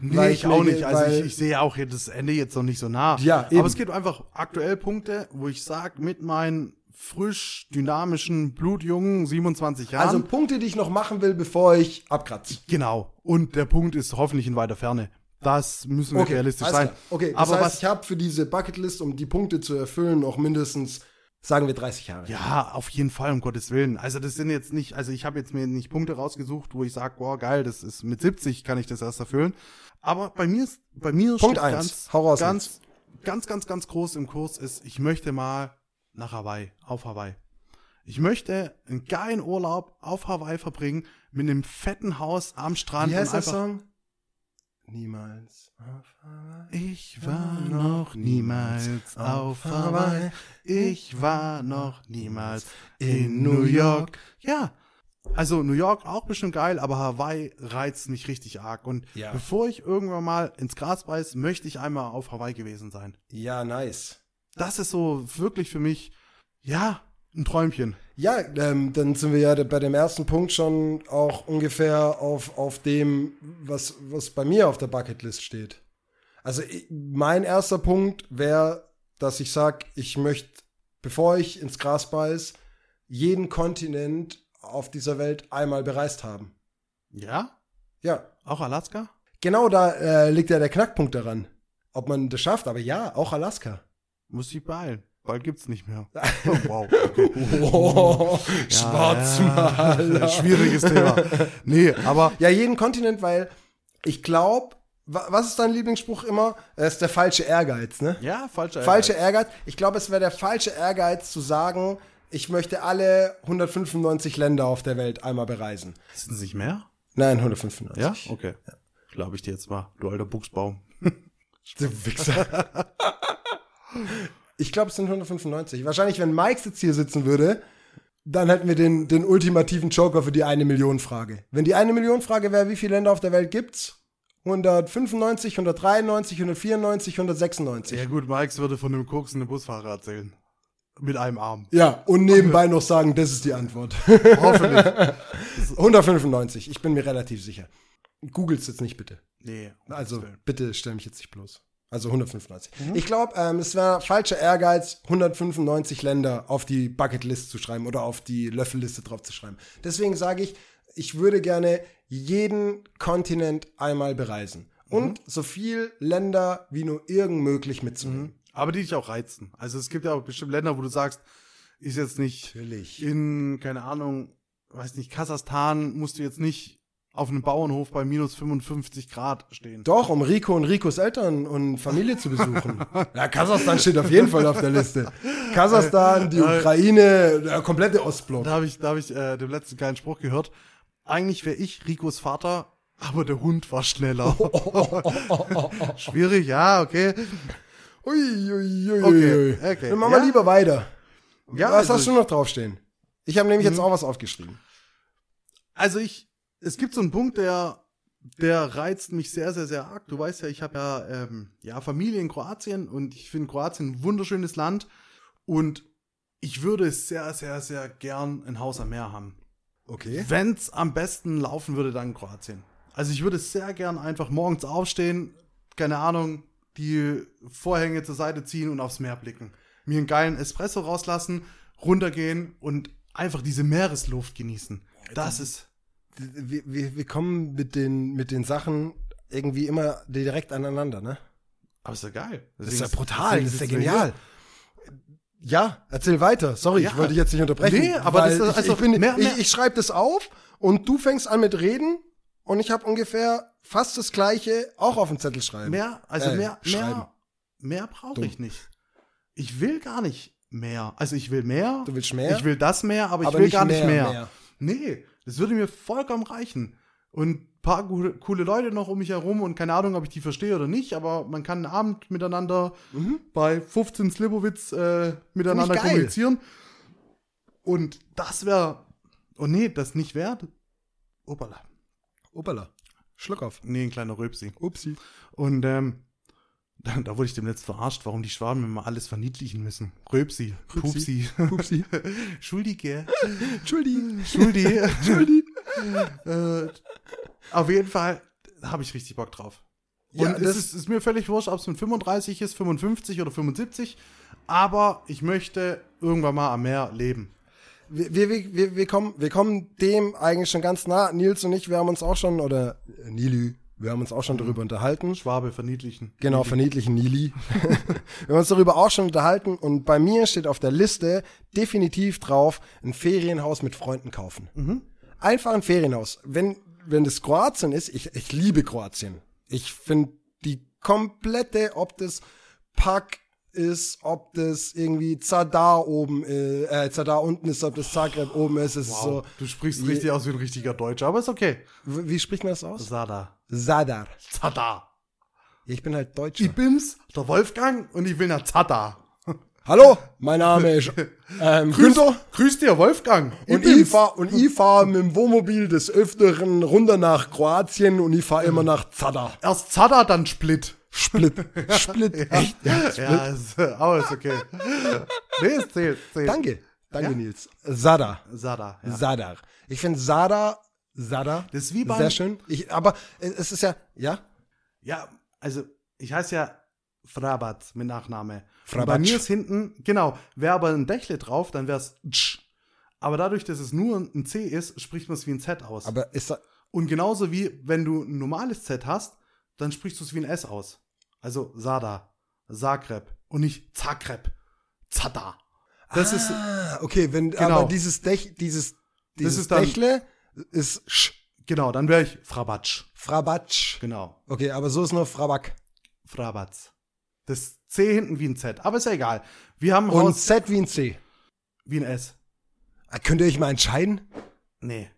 [SPEAKER 2] Nee,
[SPEAKER 3] Weil
[SPEAKER 2] ich auch nicht. Also ich, ich sehe auch hier das Ende jetzt noch nicht so nah.
[SPEAKER 3] Ja, eben.
[SPEAKER 2] Aber es gibt einfach aktuell Punkte, wo ich sage, mit meinen frisch, dynamischen, blutjungen 27 Jahren.
[SPEAKER 3] Also Punkte, die ich noch machen will, bevor ich abkratze.
[SPEAKER 2] genau. Und der Punkt ist hoffentlich in weiter Ferne. Das müssen wir realistisch
[SPEAKER 3] alles
[SPEAKER 2] sein.
[SPEAKER 3] klar. Okay, das
[SPEAKER 2] aber
[SPEAKER 3] heißt,
[SPEAKER 2] was
[SPEAKER 3] ich habe für diese Bucketlist, um die Punkte zu erfüllen, noch mindestens, sagen wir, 30 Jahre.
[SPEAKER 2] Ja, auf jeden Fall, um Gottes Willen. Also das sind jetzt nicht, also ich habe jetzt mir nicht Punkte rausgesucht, wo ich sage, boah, geil, das ist mit 70 kann ich das erst erfüllen. Aber bei mir ist, bei mir
[SPEAKER 3] Punkt
[SPEAKER 2] steht
[SPEAKER 3] eins.
[SPEAKER 2] ganz,
[SPEAKER 3] Hau raus
[SPEAKER 2] ganz, ganz, ganz, ganz groß im Kurs ist, ich möchte mal nach Hawaii, auf Hawaii. Ich möchte einen geilen Urlaub auf Hawaii verbringen, mit einem fetten Haus am Strand.
[SPEAKER 3] Wie heißt der Song? Niemals auf Hawaii.
[SPEAKER 2] Ich war noch niemals auf Hawaii. Ich war noch niemals in New York. Ja. Also New York auch bestimmt geil, aber Hawaii reizt mich richtig arg. Und
[SPEAKER 3] Ja.
[SPEAKER 2] bevor ich irgendwann mal ins Gras beiß, möchte ich einmal auf Hawaii gewesen sein.
[SPEAKER 3] Ja, nice.
[SPEAKER 2] Das ist so wirklich für mich, ja, ein Träumchen.
[SPEAKER 3] Ja, ähm, dann sind wir ja bei dem ersten Punkt schon auch ungefähr auf, auf dem, was, was bei mir auf der Bucketlist steht. Also ich, mein erster Punkt wäre, dass ich sage, ich möchte, bevor ich ins Gras beiß, jeden Kontinent auf dieser Welt einmal bereist haben.
[SPEAKER 2] Ja?
[SPEAKER 3] Ja,
[SPEAKER 2] Auch Alaska?
[SPEAKER 3] genau da äh, liegt ja der Knackpunkt daran. Ob man das schafft, aber ja, auch Alaska.
[SPEAKER 2] Muss ich beeilen. Bald gibt's nicht mehr. Oh, wow. Okay.
[SPEAKER 3] Oh,
[SPEAKER 2] Ja, Schwieriges Thema. Nee, aber
[SPEAKER 3] Ja, jeden Kontinent, weil ich glaube, was ist dein Lieblingsspruch immer? Es ist der falsche Ehrgeiz, ne?
[SPEAKER 2] ja, falscher
[SPEAKER 3] Falscher Ehrgeiz. Ich glaube, es wäre der falsche Ehrgeiz zu sagen, ich möchte alle 195 Länder auf der Welt einmal bereisen.
[SPEAKER 2] Sind es nicht mehr?
[SPEAKER 3] Nein, 195.
[SPEAKER 2] Ja? Okay. Glaube ich dir jetzt mal, du alter Buchsbaum.
[SPEAKER 3] Du Wichser. ich glaube, es sind 195. Wahrscheinlich, wenn Mike jetzt hier sitzen würde, dann hätten wir den, den ultimativen Joker für die eine Million Frage. Wenn die eine Million Frage wäre, wie viele Länder auf der Welt gibt's? 195, 193, 194, 196.
[SPEAKER 2] Ja gut, Mikes würde von dem koksenden Busfahrer erzählen. Mit einem Arm.
[SPEAKER 3] Ja, und nebenbei noch sagen, das ist die Antwort.
[SPEAKER 2] Hoffentlich.
[SPEAKER 3] 195, ich bin mir relativ sicher. Googles jetzt nicht bitte.
[SPEAKER 2] Nee.
[SPEAKER 3] Also bitte stell mich jetzt nicht bloß. Also 195. Ich glaube, ähm, es wäre falscher Ehrgeiz, 195 Länder auf die Bucketlist zu schreiben oder auf die Löffelliste drauf zu schreiben. Deswegen sage ich, ich würde gerne jeden Kontinent einmal bereisen. Und so viel Länder wie nur irgend möglich mitzunehmen.
[SPEAKER 2] Aber die dich auch reizen. Also es gibt ja auch bestimmt Länder, wo du sagst, ist jetzt nicht
[SPEAKER 3] Natürlich.
[SPEAKER 2] in, keine Ahnung, weiß nicht, Kasachstan musst du jetzt nicht auf einem Bauernhof bei minus 55 Grad stehen.
[SPEAKER 3] Doch, um Rico und Ricos Eltern und Familie zu besuchen. ja, Kasachstan steht auf jeden Fall auf der Liste. Kasachstan, die Ukraine, der komplette Ostblock.
[SPEAKER 2] Da habe ich, da hab ich äh, den letzten geilen Spruch gehört. Eigentlich wäre ich Ricos Vater, aber der Hund war schneller. Schwierig, ja, okay.
[SPEAKER 3] Ui, ui, ui,
[SPEAKER 2] Okay,
[SPEAKER 3] ui.
[SPEAKER 2] okay.
[SPEAKER 3] Dann machen wir
[SPEAKER 2] Ja?
[SPEAKER 3] lieber weiter.
[SPEAKER 2] Ja,
[SPEAKER 3] Was
[SPEAKER 2] also
[SPEAKER 3] hast du noch draufstehen? Ich habe nämlich jetzt auch was aufgeschrieben.
[SPEAKER 2] Also ich, es gibt so einen Punkt, der, der reizt mich sehr, sehr, sehr arg. Du weißt ja, ich habe ja, ähm, ja Familie in Kroatien und ich finde Kroatien ein wunderschönes Land und ich würde sehr, sehr, sehr gern ein Haus am Meer haben.
[SPEAKER 3] Okay.
[SPEAKER 2] Wenn's am besten laufen würde, dann in Kroatien. Also ich würde sehr gern einfach morgens aufstehen, keine Ahnung, die Vorhänge zur Seite ziehen und aufs Meer blicken. Mir einen geilen Espresso rauslassen, runtergehen und einfach diese Meeresluft genießen. Das ist
[SPEAKER 3] Wir, wir, wir kommen mit den, mit den Sachen irgendwie immer direkt aneinander, ne?
[SPEAKER 2] Aber ist ja geil.
[SPEAKER 3] Das ist ja brutal, das ist ja genial. Ja, erzähl weiter. Sorry,
[SPEAKER 2] Ja.
[SPEAKER 3] ich wollte dich jetzt nicht unterbrechen.
[SPEAKER 2] Nee, aber das also
[SPEAKER 3] ich, bin, ich, ich schreibe das auf und du fängst an mit reden und ich habe ungefähr fast das gleiche auch auf den Zettel schreiben.
[SPEAKER 2] Mehr, also
[SPEAKER 3] Äh,
[SPEAKER 2] mehr,
[SPEAKER 3] schreiben.
[SPEAKER 2] mehr, mehr brauche ich nicht. Ich will gar nicht mehr. Also ich will mehr.
[SPEAKER 3] Du willst mehr?
[SPEAKER 2] Ich will das mehr, aber,
[SPEAKER 3] Aber
[SPEAKER 2] ich will gar nicht
[SPEAKER 3] mehr,
[SPEAKER 2] mehr.
[SPEAKER 3] mehr.
[SPEAKER 2] Nee, das würde mir vollkommen reichen. Und ein paar coole, Leute noch um mich herum und keine Ahnung, ob ich die verstehe oder nicht, aber man kann einen Abend miteinander bei 15 Slivovitz äh, miteinander kommunizieren. Und das wäre. Oh nee, das nicht wert. Opala.
[SPEAKER 3] Opala. Schluck auf.
[SPEAKER 2] Nee, ein kleiner Röpsi.
[SPEAKER 3] Upsi.
[SPEAKER 2] Und ähm, Da, da wurde ich dem letzten verarscht, warum die Schwaben immer alles verniedlichen müssen. Röpsi,
[SPEAKER 3] Pupsi.
[SPEAKER 2] Pupsi. Schuldige,
[SPEAKER 3] Entschuldigung.
[SPEAKER 2] Schuldi.
[SPEAKER 3] Entschuldigung.
[SPEAKER 2] äh, auf jeden Fall habe ich richtig Bock drauf. Und
[SPEAKER 3] Ja,
[SPEAKER 2] es
[SPEAKER 3] das-
[SPEAKER 2] ist, ist mir völlig wurscht, ob es mit 35 ist, 55 oder 75. Aber ich möchte irgendwann mal am Meer leben.
[SPEAKER 3] Wir, wir, wir- wir, kommen, wir kommen dem eigentlich schon ganz nah. Nils und ich, wir haben uns auch schon, oder äh, Nili, wir haben uns auch schon darüber unterhalten.
[SPEAKER 2] Schwabe verniedlichen.
[SPEAKER 3] Genau, verniedlichen Nili. wir haben uns darüber auch schon unterhalten und bei mir steht auf der Liste definitiv drauf, ein Ferienhaus mit Freunden kaufen. Einfach ein Ferienhaus. Wenn, wenn das Kroatien ist, ich, ich liebe Kroatien. Ich finde die komplette, ob das Pack ist, ob das irgendwie Zadar oben ist, äh, Zadar unten ist, ob das Zagreb oben ist, es ist
[SPEAKER 2] Wow,
[SPEAKER 3] so.
[SPEAKER 2] du sprichst richtig aus wie ein richtiger Deutscher, aber ist okay.
[SPEAKER 3] Wie spricht man das aus?
[SPEAKER 2] Sada.
[SPEAKER 3] Zadar.
[SPEAKER 2] Zada.
[SPEAKER 3] Ich bin halt Deutscher.
[SPEAKER 2] Ich bin's, der Wolfgang, und ich will nach Zada.
[SPEAKER 3] Hallo, mein Name ist ähm,
[SPEAKER 2] Grüß,
[SPEAKER 3] Günther.
[SPEAKER 2] grüß dir, Wolfgang. Ich
[SPEAKER 3] Und ich fahr, und ich fahr mit dem Wohnmobil des Öfteren runter nach Kroatien und ich fahr immer nach Zadar.
[SPEAKER 2] Erst Zada, dann Split.
[SPEAKER 3] Split. Split. Echt? Ja, Split.
[SPEAKER 2] Ja, ist, aber ist okay. nee, es zählt, zählt.
[SPEAKER 3] Danke. Danke,
[SPEAKER 2] Ja?
[SPEAKER 3] Nils. Zadar.
[SPEAKER 2] Sada. Ja.
[SPEAKER 3] Zadar. Ich finde Zadar, Zadar,
[SPEAKER 2] Das ist wie beim-
[SPEAKER 3] sehr schön. Ich, aber es ist ja, ja,
[SPEAKER 2] ja, also ich heiße ja Frabat mit Nachname. Und
[SPEAKER 3] Frabatsch.
[SPEAKER 2] Bei mir ist hinten, genau, wäre aber ein Dächle drauf, dann wäre es. Aber dadurch, dass es nur ein C ist, spricht man es wie ein Z aus.
[SPEAKER 3] aber ist da,
[SPEAKER 2] Und genauso wie wenn du ein normales Z hast, dann sprichst du es wie ein S aus. Also Sada, Zagreb und nicht Zagreb, Zada. Das ist,
[SPEAKER 3] ah, okay, wenn,
[SPEAKER 2] Genau.
[SPEAKER 3] aber dieses Dech, dieses, dieses
[SPEAKER 2] ist dann-
[SPEAKER 3] Dächle ist Sch,
[SPEAKER 2] genau, dann wäre ich Frabatsch.
[SPEAKER 3] Frabatsch.
[SPEAKER 2] Genau,
[SPEAKER 3] Okay, aber so ist nur Frabak.
[SPEAKER 2] Frabatz. Das C hinten wie ein Z, aber ist ja egal. Wir haben ein
[SPEAKER 3] Und
[SPEAKER 2] Haus
[SPEAKER 3] Z wie ein C.
[SPEAKER 2] wie ein S.
[SPEAKER 3] Ah, Könnt ihr euch mal entscheiden?
[SPEAKER 2] Nee.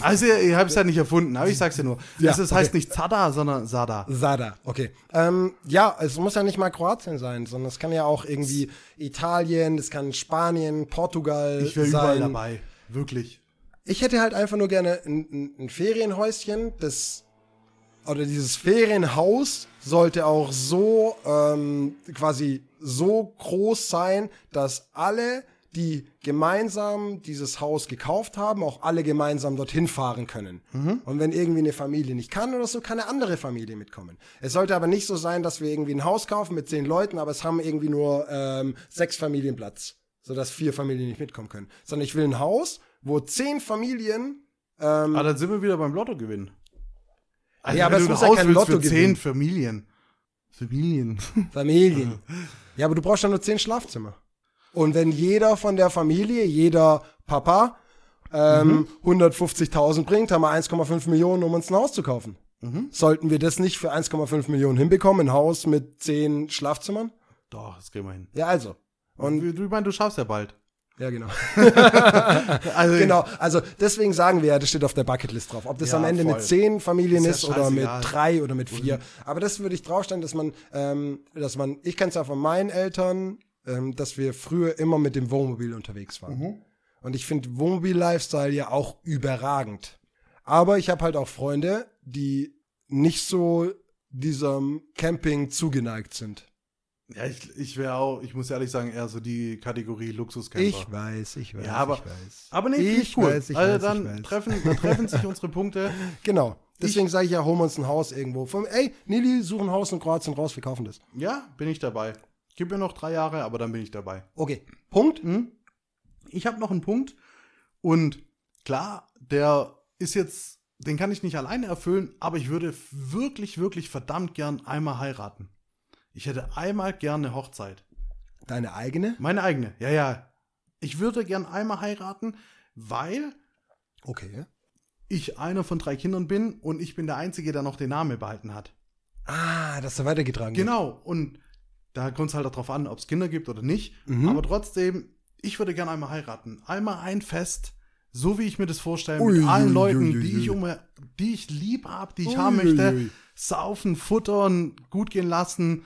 [SPEAKER 2] Also, ich habe es ja nicht erfunden, aber ich sag's dir nur.
[SPEAKER 3] Ja,
[SPEAKER 2] es ist, heißt
[SPEAKER 3] okay.
[SPEAKER 2] nicht Zada, sondern Sada.
[SPEAKER 3] Sada, okay. Ähm, ja, es muss ja nicht mal Kroatien sein, sondern es kann ja auch irgendwie Italien, es kann Spanien, Portugal
[SPEAKER 2] Ich wäre überall dabei. Wirklich.
[SPEAKER 3] Ich hätte halt einfach nur gerne ein, ein, ein Ferienhäuschen, das oder dieses Ferienhaus sollte auch so ähm, quasi so groß sein, dass alle, die gemeinsam dieses Haus gekauft haben, auch alle gemeinsam dorthin fahren können. Und wenn irgendwie eine Familie nicht kann oder so, kann eine andere Familie mitkommen. Es sollte aber nicht so sein, dass wir irgendwie ein Haus kaufen mit zehn Leuten, aber es haben irgendwie nur ähm, sechs Familien Platz, sodass vier Familien nicht mitkommen können. Sondern ich will ein Haus, wo zehn Familien
[SPEAKER 2] Aber dann sind wir wieder beim Lotto gewinnen. Also,
[SPEAKER 3] Ja, aber es
[SPEAKER 2] du
[SPEAKER 3] muss
[SPEAKER 2] ein
[SPEAKER 3] ja
[SPEAKER 2] Haus
[SPEAKER 3] kein Lotto
[SPEAKER 2] für zehn Familien. Familien.
[SPEAKER 3] Familien. Ja, aber du brauchst ja nur zehn Schlafzimmer. Und wenn jeder von der Familie, jeder Papa, ähm, 150.000 bringt, haben wir 1,5 Millionen, um uns ein Haus zu kaufen. Sollten wir das nicht für 1,5 Millionen hinbekommen, ein Haus mit zehn Schlafzimmern?
[SPEAKER 2] Doch, das kriegen wir hin.
[SPEAKER 3] Ja, also. Und
[SPEAKER 2] du, ich meine, du schaffst ja bald.
[SPEAKER 3] ja, genau.
[SPEAKER 2] Also,
[SPEAKER 3] genau. Also deswegen sagen wir ja, das steht auf der Bucketlist drauf. Ob das
[SPEAKER 2] Ja,
[SPEAKER 3] am Ende
[SPEAKER 2] voll.
[SPEAKER 3] mit zehn Familien
[SPEAKER 2] Ist
[SPEAKER 3] ist,
[SPEAKER 2] ja
[SPEAKER 3] oder mit drei oder mit vier. Aber das würde ich draufstellen, dass man, ähm, dass man, ich kenne es ja von meinen Eltern, ähm, dass wir früher immer mit dem Wohnmobil unterwegs waren.
[SPEAKER 2] Mhm.
[SPEAKER 3] Und ich finde Wohnmobil-Lifestyle ja auch überragend. Aber ich habe halt auch Freunde, die nicht so diesem Camping zugeneigt sind.
[SPEAKER 2] Ja, ich, ich wäre auch, ich muss ehrlich sagen, eher so die Kategorie Luxuscamper.
[SPEAKER 3] Ich weiß, ich weiß,
[SPEAKER 2] Ja, aber-
[SPEAKER 3] ich weiß.
[SPEAKER 2] aber nee,
[SPEAKER 3] ich
[SPEAKER 2] cool.
[SPEAKER 3] weiß, ich
[SPEAKER 2] also
[SPEAKER 3] weiß,
[SPEAKER 2] dann
[SPEAKER 3] ich weiß.
[SPEAKER 2] treffen, dann treffen sich unsere Punkte.
[SPEAKER 3] Genau. Deswegen sage ich ja, holen wir uns ein Haus irgendwo. Von, ey, Nili, such ein Haus in Kroatien raus, wir kaufen das.
[SPEAKER 2] Ja, bin ich dabei. Gib mir noch drei Jahre, aber dann bin ich dabei.
[SPEAKER 3] Okay. Punkt.
[SPEAKER 2] Ich habe noch einen Punkt und klar, der ist jetzt, den kann ich nicht alleine erfüllen, aber ich würde wirklich, wirklich verdammt gern einmal heiraten. Ich hätte einmal gern eine Hochzeit.
[SPEAKER 3] Deine eigene?
[SPEAKER 2] Meine eigene, ja, ja. Ich würde gern einmal heiraten, weil
[SPEAKER 3] Okay.
[SPEAKER 2] ich einer von drei Kindern bin und ich bin der Einzige, der noch den Namen behalten hat.
[SPEAKER 3] Ah, dass er weitergetragen wird.
[SPEAKER 2] Genau, und da kommt es halt darauf an, ob es Kinder gibt oder nicht.
[SPEAKER 3] Mhm.
[SPEAKER 2] Aber trotzdem, ich würde gerne einmal heiraten. Einmal ein Fest, so wie ich mir das vorstelle,
[SPEAKER 3] Ui,
[SPEAKER 2] mit allen
[SPEAKER 3] ui,
[SPEAKER 2] Leuten,
[SPEAKER 3] ui,
[SPEAKER 2] die ich, um, die ich lieb habe, die ich haben möchte. Saufen, futtern, gut gehen lassen.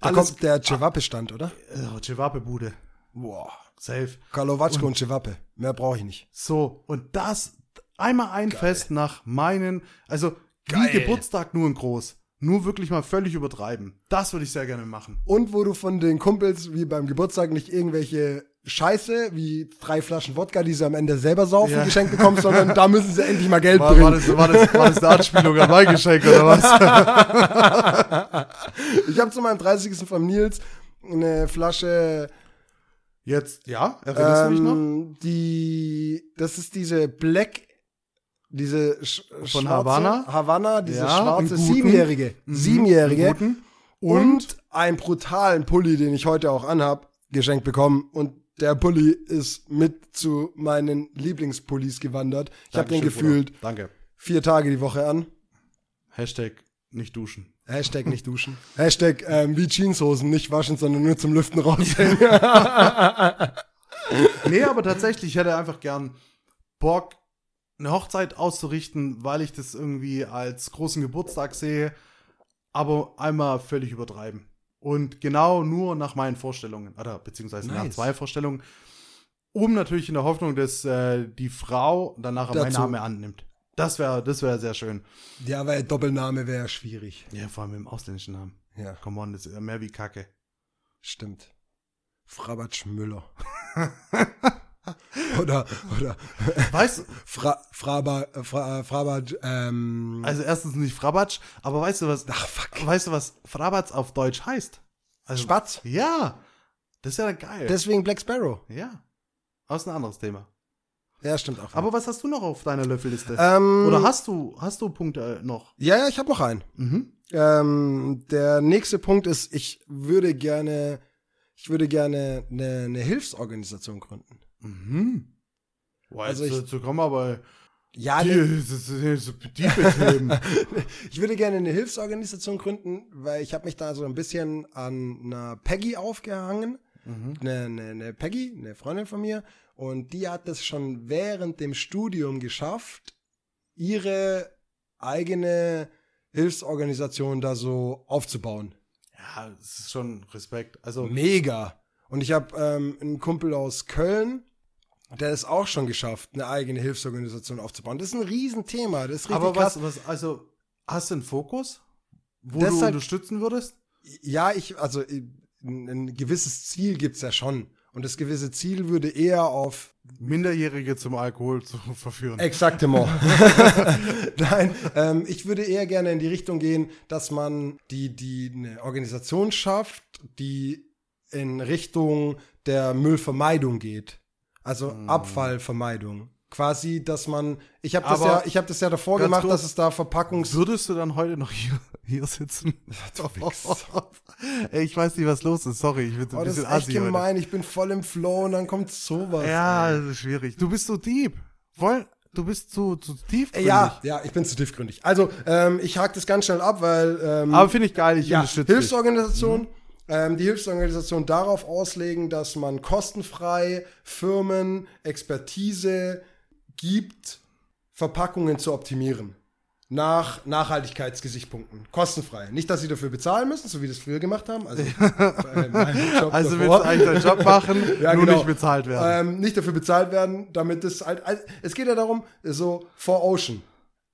[SPEAKER 3] Da
[SPEAKER 2] Alles.
[SPEAKER 3] kommt der Cevape-Stand, oder?
[SPEAKER 2] Äh, Cevape-Bude.
[SPEAKER 3] Boah.
[SPEAKER 2] Safe.
[SPEAKER 3] Karlovatschko und Cevape. Mehr brauche ich nicht.
[SPEAKER 2] So, und das einmal ein Fest nach meinen, also
[SPEAKER 3] Geil.
[SPEAKER 2] wie Geburtstag nur in groß. Nur wirklich mal völlig übertreiben. Das würde ich sehr gerne machen.
[SPEAKER 3] Und wo du von den Kumpels wie beim Geburtstag nicht irgendwelche Scheiße wie drei Flaschen Wodka, die sie am Ende selber saufen,
[SPEAKER 2] Ja.
[SPEAKER 3] geschenkt bekommst, sondern da müssen sie endlich mal Geld
[SPEAKER 2] War,
[SPEAKER 3] bringen.
[SPEAKER 2] war, das, war, das, war das eine Anspielung an mein Geschenk oder was?
[SPEAKER 3] Ich habe zu meinem 30. von Nils eine Flasche,
[SPEAKER 2] Jetzt, ja, erinnerst du mich noch?
[SPEAKER 3] ähm, die, das ist diese Black, diese sch
[SPEAKER 2] Von
[SPEAKER 3] schwarze-
[SPEAKER 2] Havana?
[SPEAKER 3] Havanna, diese
[SPEAKER 2] Ja,
[SPEAKER 3] schwarze
[SPEAKER 2] guten.
[SPEAKER 3] siebenjährige,
[SPEAKER 2] Mhm,
[SPEAKER 3] siebenjährige
[SPEAKER 2] guten.
[SPEAKER 3] und einen brutalen Pulli, den ich heute auch anhab, geschenkt bekommen und der Pulli ist mit zu meinen Lieblingspullis gewandert. Ich habe den gefühlt
[SPEAKER 2] Bruder. Danke.
[SPEAKER 3] vier Tage die Woche an.
[SPEAKER 2] Hashtag nicht duschen.
[SPEAKER 3] Hashtag nicht duschen. Hashtag ähm, wie Jeanshosen nicht waschen, sondern nur zum Lüften raushängen.
[SPEAKER 2] Nee, aber tatsächlich, ich hätte einfach gern Bock, eine Hochzeit auszurichten, weil ich das irgendwie als großen Geburtstag sehe, aber einmal völlig übertreiben. Und genau nur nach meinen Vorstellungen, oder beziehungsweise nach
[SPEAKER 3] Nice.
[SPEAKER 2] zwei Vorstellungen, um natürlich in der Hoffnung, dass äh, die Frau dann nachher meinen
[SPEAKER 3] Dazu.
[SPEAKER 2] Namen annimmt. Das wäre das wär sehr schön.
[SPEAKER 3] ja, weil Doppelname wäre schwierig.
[SPEAKER 2] Ja, vor allem mit dem ausländischen Namen.
[SPEAKER 3] Ja,
[SPEAKER 2] Come on, das ist ja mehr wie Kacke.
[SPEAKER 3] stimmt. Frabatsch Müller. oder, oder,
[SPEAKER 2] Weißt du,
[SPEAKER 3] Fra, Fraba, Fra, Frabatsch, ähm,
[SPEAKER 2] also erstens nicht Frabatsch, aber weißt du was,
[SPEAKER 3] ach, fuck.
[SPEAKER 2] weißt du was Frabatsch auf Deutsch heißt? Also,
[SPEAKER 3] Spatz.
[SPEAKER 2] Ja, das ist ja geil.
[SPEAKER 3] Deswegen Black Sparrow.
[SPEAKER 2] ja, aus ein anderes Thema.
[SPEAKER 3] Ja, stimmt auch.
[SPEAKER 2] Aber was hast du noch auf deiner Löffelliste?
[SPEAKER 3] ähm,
[SPEAKER 2] Oder hast du, hast du Punkte äh, noch?
[SPEAKER 3] Ja, ja, ich habe noch einen.
[SPEAKER 2] Mhm.
[SPEAKER 3] Ähm, der nächste Punkt ist, ich würde gerne, ich würde gerne eine, eine Hilfsorganisation gründen.
[SPEAKER 2] Mhm. Boah,
[SPEAKER 3] Also
[SPEAKER 2] jetzt,
[SPEAKER 3] ich-
[SPEAKER 2] jetzt kommen wir aber
[SPEAKER 3] Ja,
[SPEAKER 2] die,
[SPEAKER 3] ne,
[SPEAKER 2] tiefe Themen.
[SPEAKER 3] ich würde gerne eine Hilfsorganisation gründen, weil ich habe mich da so ein bisschen an einer Peggy aufgehangen.
[SPEAKER 2] mhm.
[SPEAKER 3] Eine, eine, eine Peggy, eine Freundin von mir, und die hat es schon während dem Studium geschafft, ihre eigene Hilfsorganisation da so aufzubauen.
[SPEAKER 2] Ja, das ist schon Respekt. Also,
[SPEAKER 3] Mega. Und ich habe ähm, einen Kumpel aus Köln, der es auch schon geschafft, eine eigene Hilfsorganisation aufzubauen. Das ist ein Riesenthema. Das ist richtig
[SPEAKER 2] aber was, was, also, hast du einen Fokus, wo
[SPEAKER 3] Das
[SPEAKER 2] du unterstützen würdest?
[SPEAKER 3] Ja, ich, also ein, gewisses Ziel gibt's ja schon. Und das gewisse Ziel würde eher auf
[SPEAKER 2] Minderjährige zum Alkohol zu verführen.
[SPEAKER 3] Exactement. Nein, ähm, ich würde eher gerne in die Richtung gehen, dass man die, die eine Organisation schafft, die in Richtung der Müllvermeidung geht. Also
[SPEAKER 2] Hm.
[SPEAKER 3] Abfallvermeidung. Quasi, dass man, ich habe das ja, ich habe das ja davor gemacht,
[SPEAKER 2] kurz,
[SPEAKER 3] dass es da Verpackungs
[SPEAKER 2] Würdest du dann heute noch hier, hier sitzen?
[SPEAKER 3] Wichs.
[SPEAKER 2] Ey, ich weiß nicht, was los ist. Sorry, ich bin so ein
[SPEAKER 3] Oh, das
[SPEAKER 2] bisschen
[SPEAKER 3] ist echt
[SPEAKER 2] assi heute.
[SPEAKER 3] gemein. Ich bin voll im Flow und dann kommt sowas.
[SPEAKER 2] Ja, das ist schwierig. Du bist so deep. Woll, du bist zu, zu tief.
[SPEAKER 3] Äh, Ja, ja, ich bin zu tiefgründig. Also, ähm, ich hake das ganz schnell ab, weil ähm,
[SPEAKER 2] Aber finde ich geil, ich
[SPEAKER 3] ja,
[SPEAKER 2] unterstütze dich.
[SPEAKER 3] Ähm, die Hilfsorganisation darauf auslegen, dass man kostenfrei Firmen Expertise gibt, Verpackungen zu optimieren. Nach Nachhaltigkeitsgesichtspunkten. Kostenfrei. Nicht, dass sie dafür bezahlen müssen, so wie das früher gemacht haben. Also, Job
[SPEAKER 2] Also willst du eigentlich deinen Job machen,
[SPEAKER 3] Ja,
[SPEAKER 2] nur
[SPEAKER 3] genau.
[SPEAKER 2] nicht bezahlt werden.
[SPEAKER 3] Ähm, nicht dafür bezahlt werden, damit es halt. also, Es geht ja darum, so for Ocean.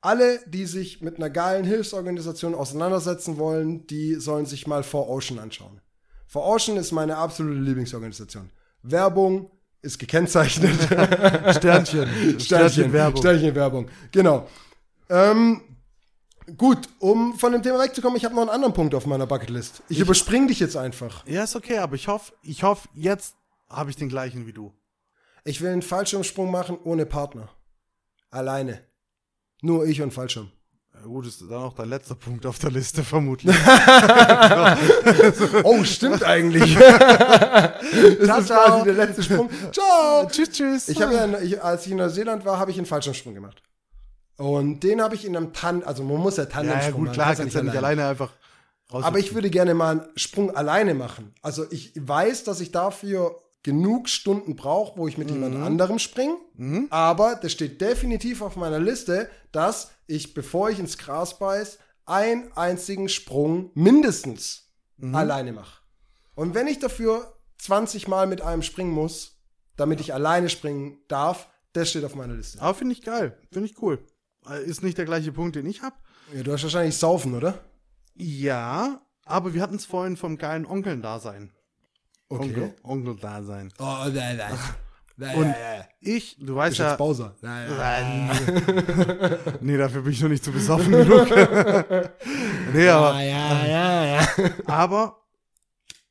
[SPEAKER 3] Alle, die sich mit einer geilen Hilfsorganisation auseinandersetzen wollen, die sollen sich mal For Ocean anschauen. For Ocean ist meine absolute Lieblingsorganisation. Werbung ist gekennzeichnet.
[SPEAKER 2] Sternchen. Sternchen Werbung.
[SPEAKER 3] Sternchen Werbung. Genau. Ähm, gut, um von dem Thema wegzukommen, ich habe noch einen anderen Punkt auf meiner Bucketlist. Ich, überspringe dich jetzt einfach.
[SPEAKER 2] Ja, ist okay, aber ich hoffe, ich hoffe, jetzt habe ich den gleichen wie du.
[SPEAKER 3] Ich will einen Fallschirmsprung machen ohne Partner. Alleine. Nur ich und Fallschirm.
[SPEAKER 2] Ja, gut, ist dann auch dein letzter Punkt auf der Liste, vermutlich.
[SPEAKER 3] Oh, stimmt eigentlich. das ist
[SPEAKER 2] ciao.
[SPEAKER 3] quasi der letzte Sprung. Ciao.
[SPEAKER 2] tschüss, tschüss.
[SPEAKER 3] Ich habe ja, ich, als ich in Neuseeland war, habe ich einen Fallschirmsprung gemacht. Und den habe ich in einem Tan, also man muss ja
[SPEAKER 2] ja,
[SPEAKER 3] Tandemsprung
[SPEAKER 2] ja, gut,
[SPEAKER 3] machen,
[SPEAKER 2] klar,
[SPEAKER 3] kannst
[SPEAKER 2] ja nicht alleine einfach raus.
[SPEAKER 3] Aber ich würde gerne mal einen Sprung alleine machen. Also ich weiß, dass ich dafür genug Stunden brauche, wo ich mit jemand anderem springe. Aber das steht definitiv auf meiner Liste, dass ich, bevor ich ins Gras beiß, einen einzigen Sprung mindestens alleine mache. Und wenn ich dafür 20 Mal mit einem springen muss, damit ich alleine springen darf, das steht auf meiner Liste.
[SPEAKER 2] Aber finde ich geil. Finde ich cool. Äh, Ist nicht der gleiche Punkt, den ich habe.
[SPEAKER 3] Ja, du hast wahrscheinlich Saufen, oder?
[SPEAKER 2] Ja, aber wir hatten es vorhin vom geilen Onkeln-Dasein.
[SPEAKER 3] Okay.
[SPEAKER 2] Onkel, Onkel-Dasein.
[SPEAKER 3] Oh, nein, nein. nein
[SPEAKER 2] Und
[SPEAKER 3] nein,
[SPEAKER 2] ich, du weißt
[SPEAKER 3] Ich
[SPEAKER 2] ja.
[SPEAKER 3] jetzt Bowser. Nein, nein.
[SPEAKER 2] nee, dafür bin ich noch nicht so besoffen genug. nee, aber,
[SPEAKER 3] ja, ja, ja.
[SPEAKER 2] aber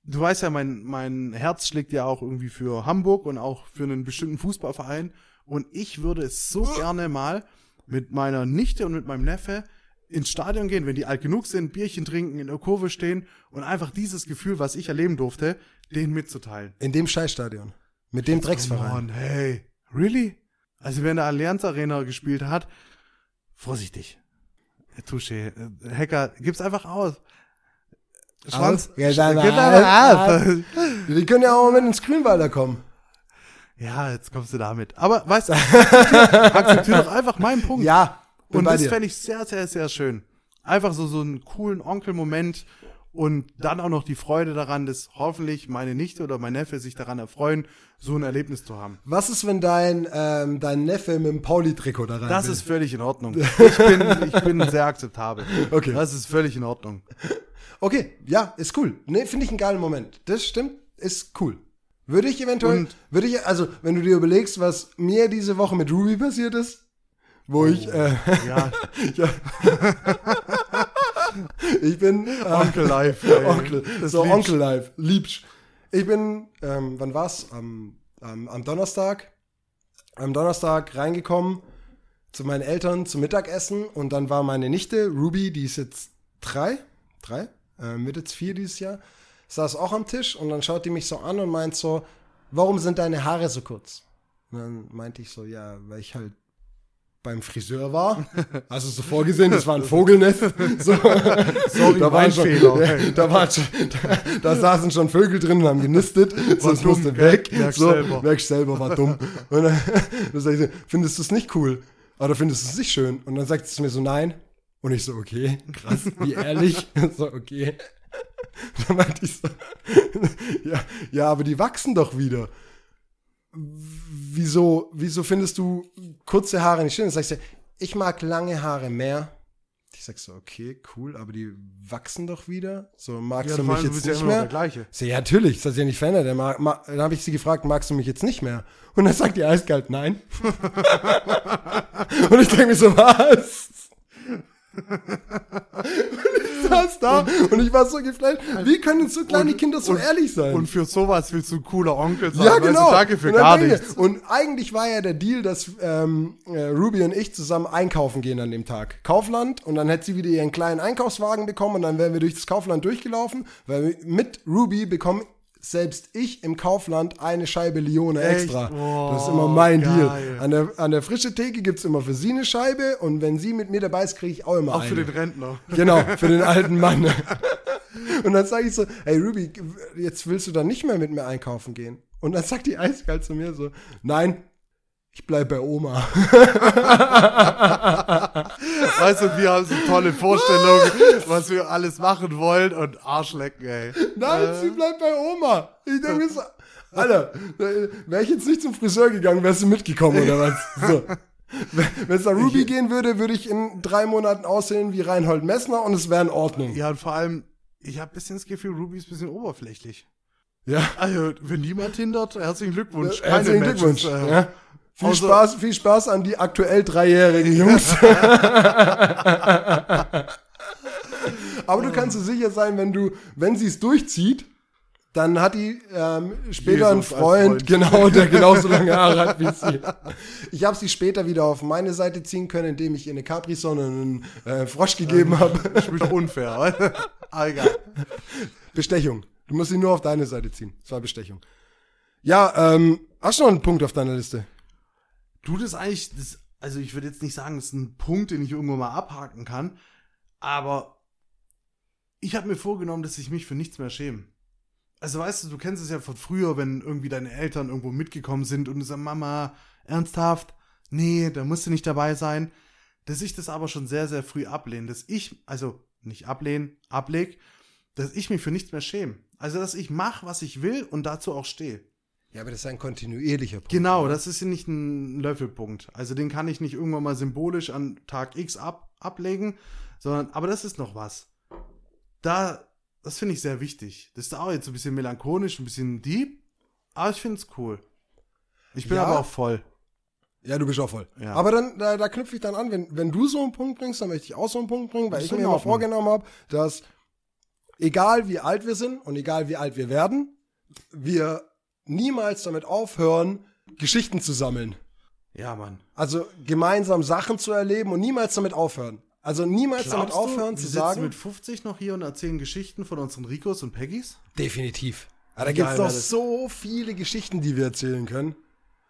[SPEAKER 2] du weißt ja, mein, mein Herz schlägt ja auch irgendwie für Hamburg und auch für einen bestimmten Fußballverein. Und ich würde es so gerne mal mit meiner Nichte und mit meinem Neffe ins Stadion gehen, wenn die alt genug sind, Bierchen trinken, in der Kurve stehen und einfach dieses Gefühl, was ich erleben durfte, denen mitzuteilen.
[SPEAKER 3] In dem Scheißstadion. Mit dem Drecksverein.
[SPEAKER 2] Mann, hey, really? Also wenn der Allianz Arena gespielt hat, vorsichtig. Äh, Touché. Äh, Hacker, gib's einfach aus. Schwanz.
[SPEAKER 3] Aus.
[SPEAKER 2] einfach aus.
[SPEAKER 3] Die können ja auch mit ins Grünwalder kommen.
[SPEAKER 2] Ja, jetzt kommst du damit. Aber weißt du, akzeptier akzeptier doch einfach meinen Punkt.
[SPEAKER 3] Ja, bin
[SPEAKER 2] Und das fände ich sehr, sehr, sehr schön. Einfach so, so einen coolen Onkel-Moment und dann auch noch die Freude daran, dass hoffentlich meine Nichte oder mein Neffe sich daran erfreuen, so ein Erlebnis zu haben.
[SPEAKER 3] Was ist, wenn dein, ähm, dein Neffe mit dem Pauli-Trikot da rein
[SPEAKER 2] Das
[SPEAKER 3] will?
[SPEAKER 2] ist völlig in Ordnung. Ich bin, ich bin sehr akzeptabel.
[SPEAKER 3] Okay.
[SPEAKER 2] Das ist völlig in Ordnung.
[SPEAKER 3] Okay, ja, ist cool. Ne, finde ich einen geilen Moment. Das stimmt, ist cool. Würde ich eventuell,
[SPEAKER 2] Und-
[SPEAKER 3] würde ich, also, wenn du dir überlegst, was mir diese Woche mit Ruby passiert ist, wo ich, äh,
[SPEAKER 2] Ja,
[SPEAKER 3] ja, ich bin, äh,
[SPEAKER 2] Onkel Live.
[SPEAKER 3] Onkel, so. Onkel Live, liebst. Ich bin, ähm, wann war's? Am, am, am Donnerstag, am Donnerstag reingekommen zu meinen Eltern zum Mittagessen und dann war meine Nichte, Ruby, die ist jetzt drei, drei, äh, wird jetzt vier dieses Jahr, saß auch am Tisch und dann schaut die mich so an und meint so, warum sind deine Haare so kurz? Und dann meinte ich so, ja, weil ich halt beim Friseur war. Also so vorgesehen, das war ein Vogelnest. So,
[SPEAKER 2] Sorry,
[SPEAKER 3] da waren schon,
[SPEAKER 2] Fehler.
[SPEAKER 3] Da, schon, da, da saßen schon Vögel drin und haben genistet. So, das
[SPEAKER 2] dumm,
[SPEAKER 3] musste weg.
[SPEAKER 2] Merkst
[SPEAKER 3] so,
[SPEAKER 2] selber.
[SPEAKER 3] merkst selber, war dumm. Und dann, dann sag ich so, findest du es nicht cool? Oder findest du es nicht schön? Und dann sagt sie zu mir so, nein. Und ich so, okay, krass, wie ehrlich. So, okay. Dann meinte ich so, ja, ja, aber die wachsen doch wieder. Wieso, wieso findest du kurze Haare nicht schön? Dann sagst du, ich mag lange Haare mehr. Ich sag so, okay, cool, aber die wachsen doch wieder. So, magst
[SPEAKER 2] Ja,
[SPEAKER 3] du mich
[SPEAKER 2] du
[SPEAKER 3] jetzt
[SPEAKER 2] ja
[SPEAKER 3] nicht
[SPEAKER 2] noch
[SPEAKER 3] mehr?
[SPEAKER 2] der Gleiche.
[SPEAKER 3] So, ja, natürlich, das hat sich ja nicht verändert. Ma, dann habe ich sie gefragt, magst du mich jetzt nicht mehr? Und dann sagt die eiskalt, nein. und ich denke mir so, was? und ich saß da und ich war so geflasht. Wie können so kleine
[SPEAKER 2] Und-
[SPEAKER 3] Kinder so
[SPEAKER 2] und-
[SPEAKER 3] ehrlich sein?
[SPEAKER 2] Und für sowas willst du ein cooler Onkel sein.
[SPEAKER 3] ja, genau.
[SPEAKER 2] danke für gar
[SPEAKER 3] denke
[SPEAKER 2] nichts.
[SPEAKER 3] Und eigentlich war ja der Deal, dass ähm, äh, Ruby und ich zusammen einkaufen gehen an dem Tag. Kaufland und dann hätte sie wieder ihren kleinen Einkaufswagen bekommen und dann wären wir durch das Kaufland durchgelaufen, weil mit Ruby bekomme selbst ich im Kaufland eine Scheibe Lione
[SPEAKER 2] Echt?
[SPEAKER 3] extra.
[SPEAKER 2] Oh,
[SPEAKER 3] das ist immer mein
[SPEAKER 2] geil.
[SPEAKER 3] Deal. An der, an der frische Theke gibt es immer für sie eine Scheibe und wenn sie mit mir dabei ist, kriege ich auch immer
[SPEAKER 2] Auch
[SPEAKER 3] eine.
[SPEAKER 2] für den Rentner.
[SPEAKER 3] Genau, für den alten Mann. Und dann sage ich so, hey Ruby, jetzt willst du dann nicht mehr mit mir einkaufen gehen? Und dann sagt die eiskalt zu mir so, nein, ich bleib bei Oma.
[SPEAKER 2] Weißt du, wir haben so tolle Vorstellungen, was wir alles machen wollen und Arschlecken, ey.
[SPEAKER 3] Nein, sie bleibt bei Oma. Ich denke so, Alter, wäre ich jetzt nicht zum Friseur gegangen, wärst du mitgekommen oder was? So. Wenn es nach Ruby gehen würde, würde ich in drei Monaten aussehen wie Reinhold Messner und es wäre in Ordnung.
[SPEAKER 2] Ja, und vor allem, ich habe ein bisschen das Gefühl, Ruby ist ein bisschen oberflächlich.
[SPEAKER 3] Ja.
[SPEAKER 2] Also, wenn niemand hindert, herzlichen Glückwunsch.
[SPEAKER 3] Herzlichen
[SPEAKER 2] Matches,
[SPEAKER 3] Glückwunsch.
[SPEAKER 2] äh,
[SPEAKER 3] Ja. Viel,
[SPEAKER 2] außer-
[SPEAKER 3] Spaß, viel Spaß an die aktuell dreijährigen Jungs. Aber du kannst dir sicher sein, wenn du, wenn sie es durchzieht, dann hat die ähm, später einen
[SPEAKER 2] Jesus als
[SPEAKER 3] Freund,
[SPEAKER 2] Freund.
[SPEAKER 3] genau, der genauso lange Haare hat wie sie. Ich habe sie später wieder auf meine Seite ziehen können, indem ich ihr eine Capri-Sonne und einen äh, Frosch gegeben habe.
[SPEAKER 2] Ich bin doch unfair. oder? Aber egal.
[SPEAKER 3] Bestechung. Du musst sie nur auf deine Seite ziehen. Das war Bestechung. Ja, ähm, hast du noch einen Punkt auf deiner Liste?
[SPEAKER 2] Du, das eigentlich, das, also ich würde jetzt nicht sagen, das ist ein Punkt, den ich irgendwo mal abhaken kann, aber ich habe mir vorgenommen, dass ich mich für nichts mehr schäme. Also weißt du, du kennst es ja von früher, wenn irgendwie deine Eltern irgendwo mitgekommen sind und du sagst, Mama, ernsthaft? Nee, da musst du nicht dabei sein. Dass ich das aber schon sehr, sehr früh ablehne. Dass ich, also nicht ablehnen, ableg, dass ich mich für nichts mehr schäme. Also dass ich mache, was ich will und dazu auch stehe.
[SPEAKER 3] Ja, aber das ist ein kontinuierlicher Punkt.
[SPEAKER 2] Genau, das ist ja nicht ein Löffelpunkt. Also den kann ich nicht irgendwann mal symbolisch an Tag X ab, ablegen, sondern, aber das ist noch was. da, das finde ich sehr wichtig. Das ist auch jetzt ein bisschen melancholisch, ein bisschen deep, aber ich finde es cool. Ich bin
[SPEAKER 3] Ja.
[SPEAKER 2] aber auch voll.
[SPEAKER 3] Ja, du bist auch voll.
[SPEAKER 2] Ja.
[SPEAKER 3] Aber dann, da, da knüpfe ich dann an, wenn, wenn du so einen Punkt bringst, dann möchte ich auch so einen Punkt bringen, weil
[SPEAKER 2] Das
[SPEAKER 3] ich mir immer vorgenommen habe, dass egal wie alt wir sind und egal wie alt wir werden, wir niemals damit aufhören, Geschichten zu sammeln.
[SPEAKER 2] Ja, Mann.
[SPEAKER 3] Also gemeinsam Sachen zu erleben und niemals damit aufhören. Also niemals damit
[SPEAKER 2] Glaubst du,
[SPEAKER 3] aufhören
[SPEAKER 2] wir
[SPEAKER 3] zu
[SPEAKER 2] sitzen
[SPEAKER 3] sagen.
[SPEAKER 2] mit 50 noch hier und erzählen Geschichten von unseren Ricos und Peggys?
[SPEAKER 3] Definitiv. Ja, da gibt es noch
[SPEAKER 2] das?
[SPEAKER 3] so viele Geschichten, die wir erzählen können.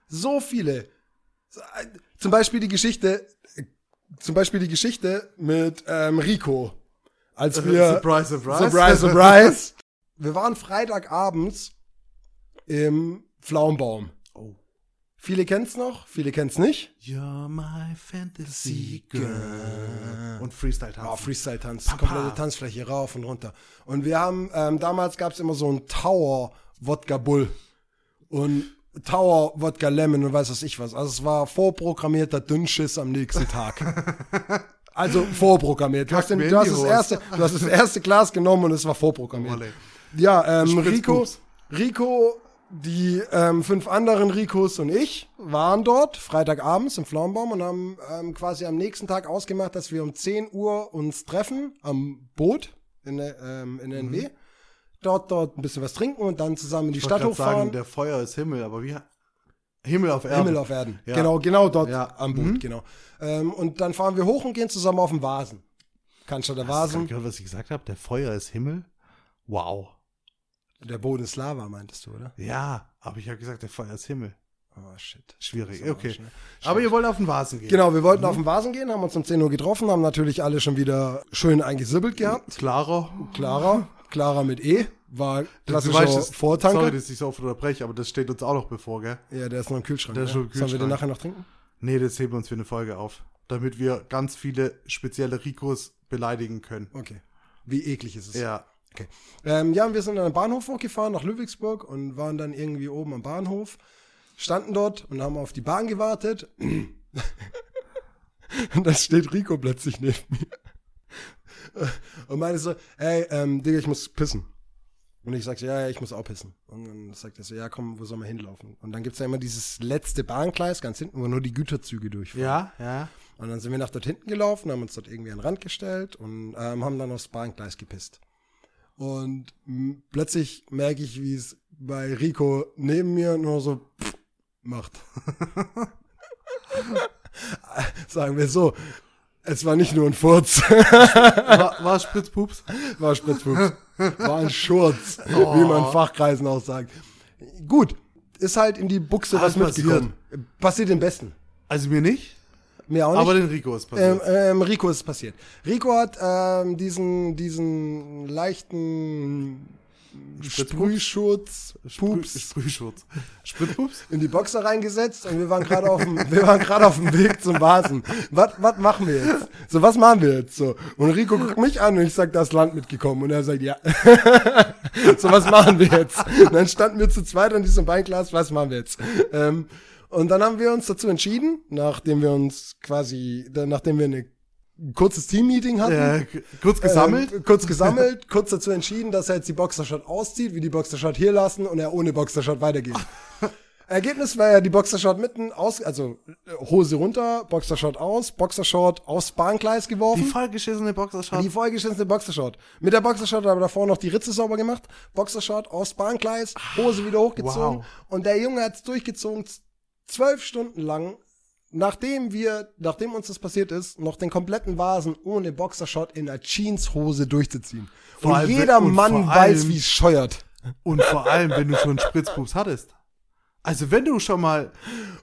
[SPEAKER 3] So viele. Äh, Zum Beispiel die Geschichte, äh, zum Beispiel die Geschichte mit ähm, Rico. Als wir.
[SPEAKER 2] surprise, surprise.
[SPEAKER 3] Surprise, surprise. wir waren Freitagabends im Pflaumenbaum.
[SPEAKER 2] Oh.
[SPEAKER 3] Viele kennen's noch, viele kennen's nicht.
[SPEAKER 2] You're my fantasy girl. Und Freestyle tanzen.
[SPEAKER 3] Oh, Freestyle-Tanz,
[SPEAKER 2] Papa.
[SPEAKER 3] komplette Tanzfläche rauf und runter. Und wir haben, ähm, damals gab's immer so einen Tower Wodka Bull und Tower Wodka Lemon und weiß was ich was. Also es war vorprogrammierter Dünnschiss am nächsten Tag. Also vorprogrammiert. Du hast, den, du, hast das erste, du hast das erste Glas genommen und es war vorprogrammiert.
[SPEAKER 2] Wolle.
[SPEAKER 3] Ja, ähm, Rico. Rico, die ähm, fünf anderen Ricos und ich waren dort Freitagabends im Pflaumenbaum und haben ähm, quasi am nächsten Tag ausgemacht, dass wir um 10 Uhr uns treffen am Boot in der, ähm, in der
[SPEAKER 2] Mhm.
[SPEAKER 3] NW. Dort, dort ein bisschen was trinken und dann zusammen in die
[SPEAKER 2] Ich
[SPEAKER 3] Stadt hochfahren.
[SPEAKER 2] sagen, der Feuer ist Himmel, aber wie? Himmel auf Erden.
[SPEAKER 3] Himmel auf Erden.
[SPEAKER 2] Ja.
[SPEAKER 3] Genau, genau dort
[SPEAKER 2] Ja.
[SPEAKER 3] am Boot,
[SPEAKER 2] Mhm.
[SPEAKER 3] genau. Ähm, und dann fahren wir hoch und gehen zusammen auf den Vasen. Kannst du der
[SPEAKER 2] Hast du
[SPEAKER 3] Vasen?
[SPEAKER 2] gehört, was ich gesagt habe? Der Feuer ist Himmel? Wow.
[SPEAKER 3] Der Boden ist Lava, meintest du, oder?
[SPEAKER 2] Ja, aber ich habe gesagt, der Feuer ist Himmel.
[SPEAKER 3] Oh, shit.
[SPEAKER 2] Schwierig, okay.
[SPEAKER 3] schnell.
[SPEAKER 2] Aber ihr wollt auf den Vasen gehen.
[SPEAKER 3] Genau, wir wollten auf den Vasen gehen, haben uns um 10 Uhr getroffen, haben natürlich alle schon wieder schön eingesibbelt gehabt.
[SPEAKER 2] Klarer.
[SPEAKER 3] Clara, Clara mit E, war klassischer
[SPEAKER 2] weißt, das,
[SPEAKER 3] Vortanker.
[SPEAKER 2] sorry, dass ich so oft unterbreche, aber das steht uns auch noch bevor, gell?
[SPEAKER 3] ja, der ist noch im Kühlschrank.
[SPEAKER 2] Der ist schon im
[SPEAKER 3] Sollen wir den
[SPEAKER 2] Kühlschrank.
[SPEAKER 3] nachher noch trinken?
[SPEAKER 2] Nee, das heben wir uns für eine Folge auf. Damit wir ganz viele spezielle Ricos beleidigen können.
[SPEAKER 3] Okay. Wie eklig ist es?
[SPEAKER 2] Ja.
[SPEAKER 3] Okay. Ähm, ja, und wir sind an den Bahnhof hochgefahren nach Ludwigsburg und waren dann irgendwie oben am Bahnhof, standen dort und haben auf die Bahn gewartet. und dann steht Rico plötzlich neben mir. Und meinte so, ey, ähm, Digga, ich muss pissen. Und ich sag so, ja, ja, ich muss auch pissen. Und dann sagt er so, ja, komm, wo soll man hinlaufen? Und dann gibt's ja immer dieses letzte Bahngleis ganz hinten, wo nur die Güterzüge durchfahren.
[SPEAKER 2] Ja, ja.
[SPEAKER 3] Und dann sind wir nach dort hinten gelaufen, haben uns dort irgendwie an den Rand gestellt und ähm, haben dann aufs Bahngleis gepisst. Und plötzlich merke ich, wie es bei Rico neben mir nur so pff, macht. Sagen wir so, es war nicht nur ein Furz,
[SPEAKER 2] War, war es Spritzpups?
[SPEAKER 3] war Spritzfuchs, war ein Schurz,
[SPEAKER 2] Oh.
[SPEAKER 3] wie man in Fachkreisen auch sagt. Gut, ist halt in die Buchse was mitgekommen. Passiert dem Besten.
[SPEAKER 2] Also mir nicht,
[SPEAKER 3] Mir auch nicht.
[SPEAKER 2] aber den Rico ist
[SPEAKER 3] Ähm,
[SPEAKER 2] passiert.
[SPEAKER 3] ähm, Rico ist passiert. Rico hat ähm, diesen, diesen leichten Sprühschutz, Pups
[SPEAKER 2] Sprühschutz. Spritzpups?
[SPEAKER 3] in die Boxer reingesetzt und wir waren gerade auf dem, wir waren gerade auf dem Weg zum Vasen. Was, was machen wir jetzt? So, was machen wir jetzt? So. Und Rico guckt mich an und ich sag, da ist Land mitgekommen. Und er sagt, ja. so, was machen wir jetzt? Und dann standen wir zu zweit an diesem Weinglas, was machen wir jetzt? Ähm, und dann haben wir uns dazu entschieden, nachdem wir uns quasi, nachdem wir eine ein kurzes Team-Meeting hatten.
[SPEAKER 2] Ja, kurz gesammelt.
[SPEAKER 3] Ähm, kurz gesammelt, kurz dazu entschieden, dass er jetzt die Boxershot auszieht, wir die Boxershot hier lassen und er ohne Boxershot weitergeht. Ergebnis war ja die Boxershot mitten aus, also äh, Hose runter, Boxershot aus, Boxershot aufs Bahngleis
[SPEAKER 2] die
[SPEAKER 3] geworfen.
[SPEAKER 2] vollgeschissene Boxershot.
[SPEAKER 3] Die vollgeschissene Boxershot. Mit der Boxershot aber davor noch die Ritze sauber gemacht. Boxershot aufs Bahngleis, Hose wieder hochgezogen.
[SPEAKER 2] wow.
[SPEAKER 3] Und der Junge hat's durchgezogen, zwölf Stunden lang, nachdem wir, nachdem uns das passiert ist, noch den kompletten Vasen ohne Boxershot in der Jeanshose durchzuziehen.
[SPEAKER 2] Vor
[SPEAKER 3] und jeder
[SPEAKER 2] und
[SPEAKER 3] Mann weiß, wie es scheuert.
[SPEAKER 2] Und vor allem, wenn du schon Spritzpups hattest. Also wenn du schon mal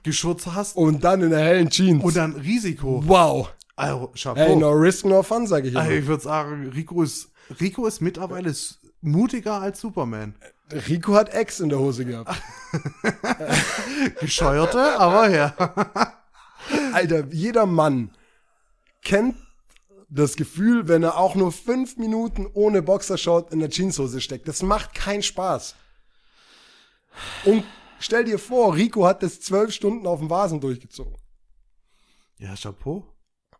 [SPEAKER 2] geschurzt hast
[SPEAKER 3] Und dann in der hellen Jeans.
[SPEAKER 2] und dann Risiko.
[SPEAKER 3] wow.
[SPEAKER 2] Also, Chapeau.
[SPEAKER 3] Hey, no risk, no fun, sage ich immer.
[SPEAKER 2] Also ich würde sagen, Rico ist, Rico ist mittlerweile mutiger als Superman.
[SPEAKER 3] Rico hat Ex in der Hose gehabt.
[SPEAKER 2] Gescheuerte, aber ja.
[SPEAKER 3] Alter, jeder Mann kennt das Gefühl, wenn er auch nur fünf Minuten ohne Boxershort in der Jeanshose steckt. Das macht keinen Spaß. Und stell dir vor, Rico hat das zwölf Stunden auf dem Vasen durchgezogen.
[SPEAKER 2] Ja, Chapeau.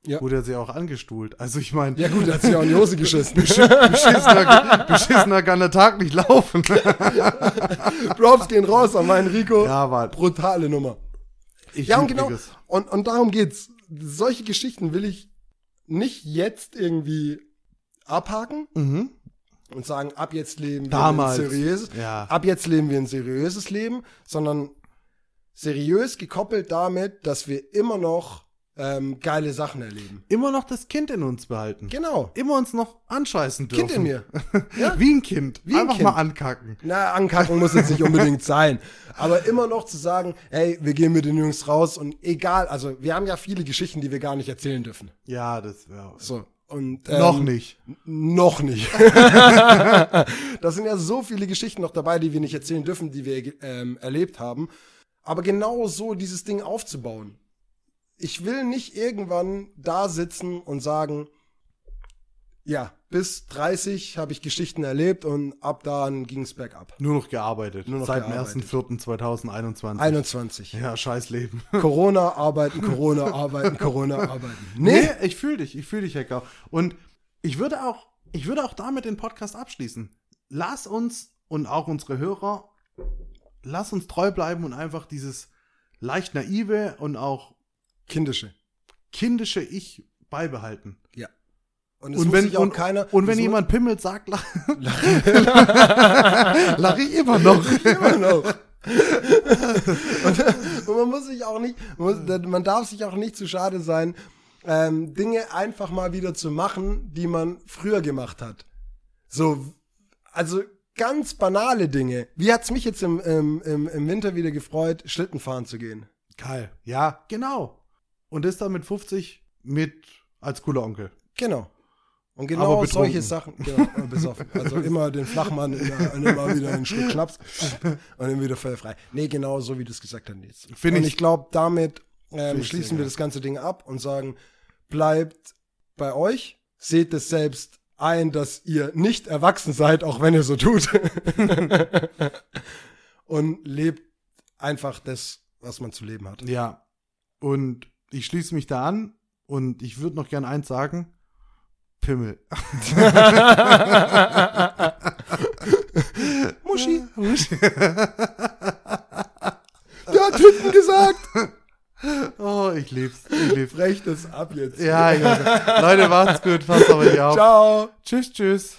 [SPEAKER 3] Ja.
[SPEAKER 2] wurde er sie auch angestuhlt. Also ich meine,
[SPEAKER 3] Ja gut, er hat sich auch in die Hose geschissen.
[SPEAKER 2] beschissener, beschissener kann der Tag nicht laufen.
[SPEAKER 3] Props gehen raus an meinen Rico.
[SPEAKER 2] Ja, Mann.
[SPEAKER 3] Brutale Nummer.
[SPEAKER 2] Ich
[SPEAKER 3] Ja, und genau. Und, und darum geht's. Solche Geschichten will ich nicht jetzt irgendwie abhaken
[SPEAKER 2] Mhm.
[SPEAKER 3] und sagen, ab jetzt leben
[SPEAKER 2] Damals.
[SPEAKER 3] wir ein seriöses,
[SPEAKER 2] Ja.
[SPEAKER 3] ab jetzt leben wir ein seriöses Leben, sondern seriös gekoppelt damit, dass wir immer noch ähm, geile Sachen erleben.
[SPEAKER 2] Immer noch das Kind in uns behalten.
[SPEAKER 3] Genau.
[SPEAKER 2] Immer uns noch anscheißen dürfen.
[SPEAKER 3] Kind in mir.
[SPEAKER 2] Wie ein Kind.
[SPEAKER 3] Wie ein
[SPEAKER 2] Einfach
[SPEAKER 3] Kind.
[SPEAKER 2] mal ankacken.
[SPEAKER 3] Na, ankacken muss jetzt nicht unbedingt sein. Aber immer noch zu sagen, hey, wir gehen mit den Jungs raus und egal, also wir haben ja viele Geschichten, die wir gar nicht erzählen dürfen.
[SPEAKER 2] Ja, das wäre.
[SPEAKER 3] So. Und,
[SPEAKER 2] Noch
[SPEAKER 3] ähm,
[SPEAKER 2] nicht.
[SPEAKER 3] Noch nicht. da sind ja so viele Geschichten noch dabei, die wir nicht erzählen dürfen, die wir ähm, erlebt haben. Aber genau so dieses Ding aufzubauen. Ich will nicht irgendwann da sitzen und sagen, ja, bis 30 habe ich Geschichten erlebt und ab dann ging es bergab.
[SPEAKER 2] Nur noch gearbeitet.
[SPEAKER 3] Nur noch
[SPEAKER 2] Seit
[SPEAKER 3] gearbeitet.
[SPEAKER 2] dem 1.4.2021.
[SPEAKER 3] 21.
[SPEAKER 2] Ja, scheiß Leben.
[SPEAKER 3] Corona arbeiten, Corona arbeiten, Corona arbeiten.
[SPEAKER 2] Nee,
[SPEAKER 3] Nee,
[SPEAKER 2] ich fühle dich, ich fühle dich, Hacker. Und ich würde auch, ich würde auch damit den Podcast abschließen. Lass uns und auch unsere Hörer, lass uns treu bleiben und einfach dieses leicht naive und auch
[SPEAKER 3] kindische.
[SPEAKER 2] kindische Ich beibehalten.
[SPEAKER 3] Ja. Und es
[SPEAKER 2] Und
[SPEAKER 3] muss
[SPEAKER 2] wenn,
[SPEAKER 3] sich auch
[SPEAKER 2] und,
[SPEAKER 3] keiner.
[SPEAKER 2] und wenn jemand Pimmel sagt, lach, lach ich immer noch.
[SPEAKER 3] Immer noch. und, und man muss sich auch nicht, man, muss, man darf sich auch nicht zu schade sein, ähm, Dinge einfach mal wieder zu machen, die man früher gemacht hat. So, also ganz banale Dinge. Wie hat's mich jetzt im, im, im, im Winter wieder gefreut, Schlitten fahren zu gehen?
[SPEAKER 2] Geil. Ja, genau. Und das dann mit 50 mit als cooler Onkel.
[SPEAKER 3] Genau. Und genau solche Sachen, genau, äh, besoffen. Also immer den Flachmann immer, immer wieder einen Schluck Schnaps und dann wieder voll frei. Nee, genau so wie du es gesagt hast.
[SPEAKER 2] Finde
[SPEAKER 3] und
[SPEAKER 2] ich-
[SPEAKER 3] ich glaube, damit ähm, schließen wir das ganze Ding ab und sagen, bleibt bei euch, seht es selbst ein, dass ihr nicht erwachsen seid, auch wenn ihr so tut. und lebt einfach das, was man zu leben hat.
[SPEAKER 2] Ja. Und ich schließe mich da an und ich würde noch gern eins sagen. Pimmel.
[SPEAKER 3] Muschi.
[SPEAKER 2] Muschi.
[SPEAKER 3] Der hat hinten gesagt.
[SPEAKER 2] Oh, ich lieb's. Ich lieb's.
[SPEAKER 3] Brecht es ab jetzt.
[SPEAKER 2] Ja, ja. Leute, macht's gut. Passt auf euch auf.
[SPEAKER 3] Ciao.
[SPEAKER 2] Tschüss, tschüss.